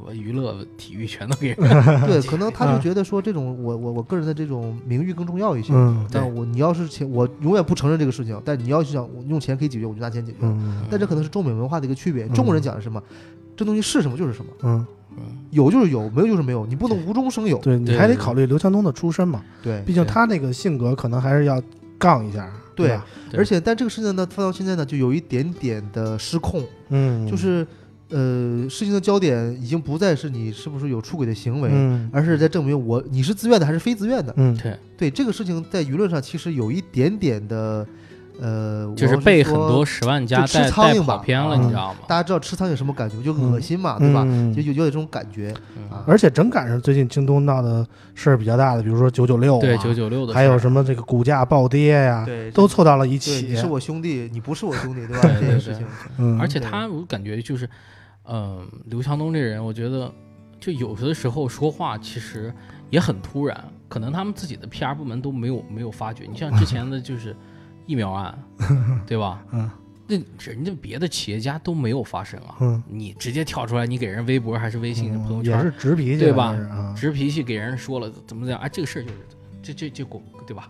我娱乐体育全都给 [LAUGHS] [LAUGHS] 对，可能他就觉得说这种我我我个人的这种名誉更重要一些。嗯，但我你要是钱，我永远不承认这个事情。但你要是想用钱可以解决，我就拿钱解决。嗯，但这可能是中美文化的一个区别。中国人讲的是什么？这东西是什么就是什么。嗯有就是有，没有就是没有。你不能无中生有。对，你还得考虑刘强东的出身嘛。对，毕竟他那个性格可能还是要杠一下。对，而且但这个事情呢，放到现在呢，就有一点点的失控。嗯，就是。呃，事情的焦点已经不再是你是不是有出轨的行为，嗯，而是在证明我你是自愿的还是非自愿的。嗯，对，对这个事情在舆论上其实有一点点的。呃，就是被很多十万加带带跑偏了，你知道吗？大家知道吃苍蝇什么感觉？就恶心嘛，对吧？就有有点这种感觉。而且正赶上最近京东闹的事儿比较大的，比如说九九六，对九九六的，还有什么这个股价暴跌呀，都凑到了一起。你是我兄弟，你不是我兄弟，对吧？这件事情。嗯，而且他我感觉就是，嗯，刘强东这人，我觉得就有的时候说话其实也很突然，可能他们自己的 PR 部门都没有没有发觉。你像之前的就是。疫苗案，[LAUGHS] 对吧？嗯，那人家别的企业家都没有发生啊。嗯，你直接跳出来，你给人微博还是微信朋友圈，也是直脾气，对吧？直脾气给人说了怎么怎么样？哎，这个事儿就是这这这国对吧？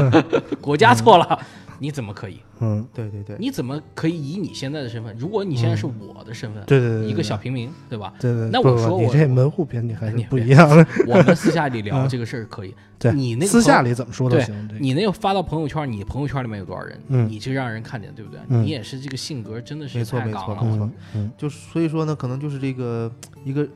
[LAUGHS] 国家错了。你怎么可以？嗯，对对对，你怎么可以以你现在的身份？如果你现在是我的身份，对对对，一个小平民，对吧？对对，那我说我这门户偏你还是不一样。我们私下里聊这个事儿可以，[LAUGHS] 对你那私下里怎么说都行。你那个发到朋友圈，你朋友圈里面有多少人？嗯，你就让人看见，对不对？你也是这个性格，真的是太刚了。没错，嗯，就所以说呢，可能就是这个一个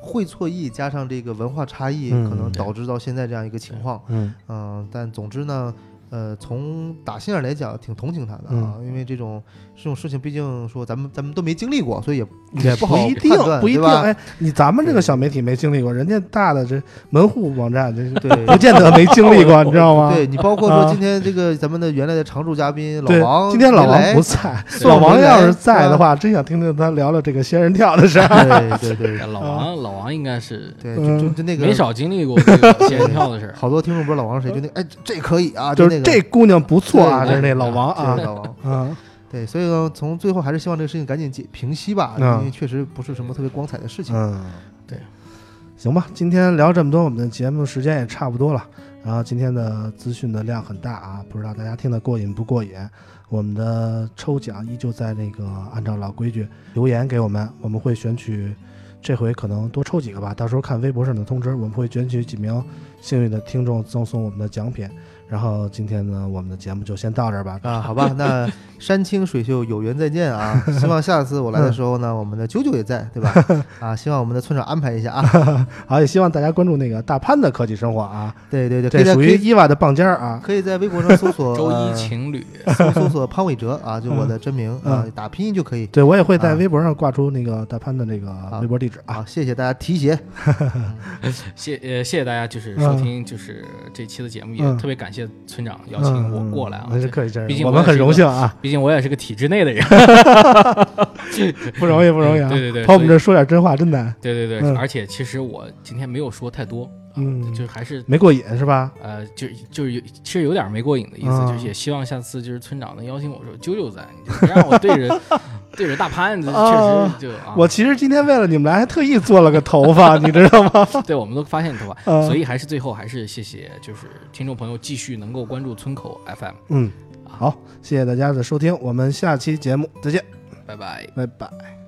会错意加上这个文化差异，可能导致到现在这样一个情况。嗯嗯，但总之呢。呃，从打心眼来讲，挺同情他的啊，因为这种这种事情，毕竟说咱们咱们都没经历过，所以也也不好一定不一定。哎，你咱们这个小媒体没经历过，人家大的这门户网站，这对，不见得没经历过，你知道吗？对你包括说今天这个咱们的原来的常驻嘉宾老王，今天老王不在，老王要是在的话，真想听听他聊聊这个仙人跳的事儿。对对对，老王老王应该是对，就就那个没少经历过这个仙人跳的事儿。[LAUGHS] 好多听众不知道老王是谁，就那哎这可以啊，就是。这姑娘不错啊，就是那老王啊，老王啊，对，所以呢，从最后还是希望这个事情赶紧解平息吧，因为确实不是什么特别光彩的事情。嗯，对，行吧，今天聊这么多，我们的节目时间也差不多了。然后今天的资讯的量很大啊，不知道大家听得过瘾不过瘾？我们的抽奖依旧在那个按照老规矩留言给我们，我们会选取，这回可能多抽几个吧，到时候看微博上的通知，我们会选取几名幸运的听众赠送我们的奖品。然后今天呢，我们的节目就先到这儿吧。啊，好吧，那 [LAUGHS] 山清水秀，有缘再见啊！[LAUGHS] 希望下次我来的时候呢，我们的九九也在，对吧？[LAUGHS] 啊，希望我们的村长安排一下啊。好，也希望大家关注那个大潘的科技生活啊。对对对，这属于伊娃的棒尖儿啊。可以在微博上搜索“周一情侣”，搜搜索潘伟哲啊，就我的真名啊，打拼音就可以。对，我也会在微博上挂出那个大潘的那个微博地址啊。谢谢大家提携，谢呃谢谢大家就是收听就是这期的节目，也特别感谢。村长邀请我过来啊，那是客气，真毕竟我们很荣幸啊。毕竟我也是个体制内的人，[LAUGHS] 不容易，不容易啊。[LAUGHS] 对对对，跑我们这说点真话真难。对对对，而且其实我今天没有说太多，嗯，就还是没过瘾是吧？呃，就就是有，其实有点没过瘾的意思，就是也希望下次就是村长能邀请我说啾啾在，你就别让我对着。对着大潘，确实就我其实今天为了你们来，还特意做了个头发，[LAUGHS] 你知道吗？对，我们都发现你头发，所以还是最后还是谢谢，就是听众朋友继续能够关注村口 FM。嗯，好，谢谢大家的收听，我们下期节目再见，拜拜，拜拜。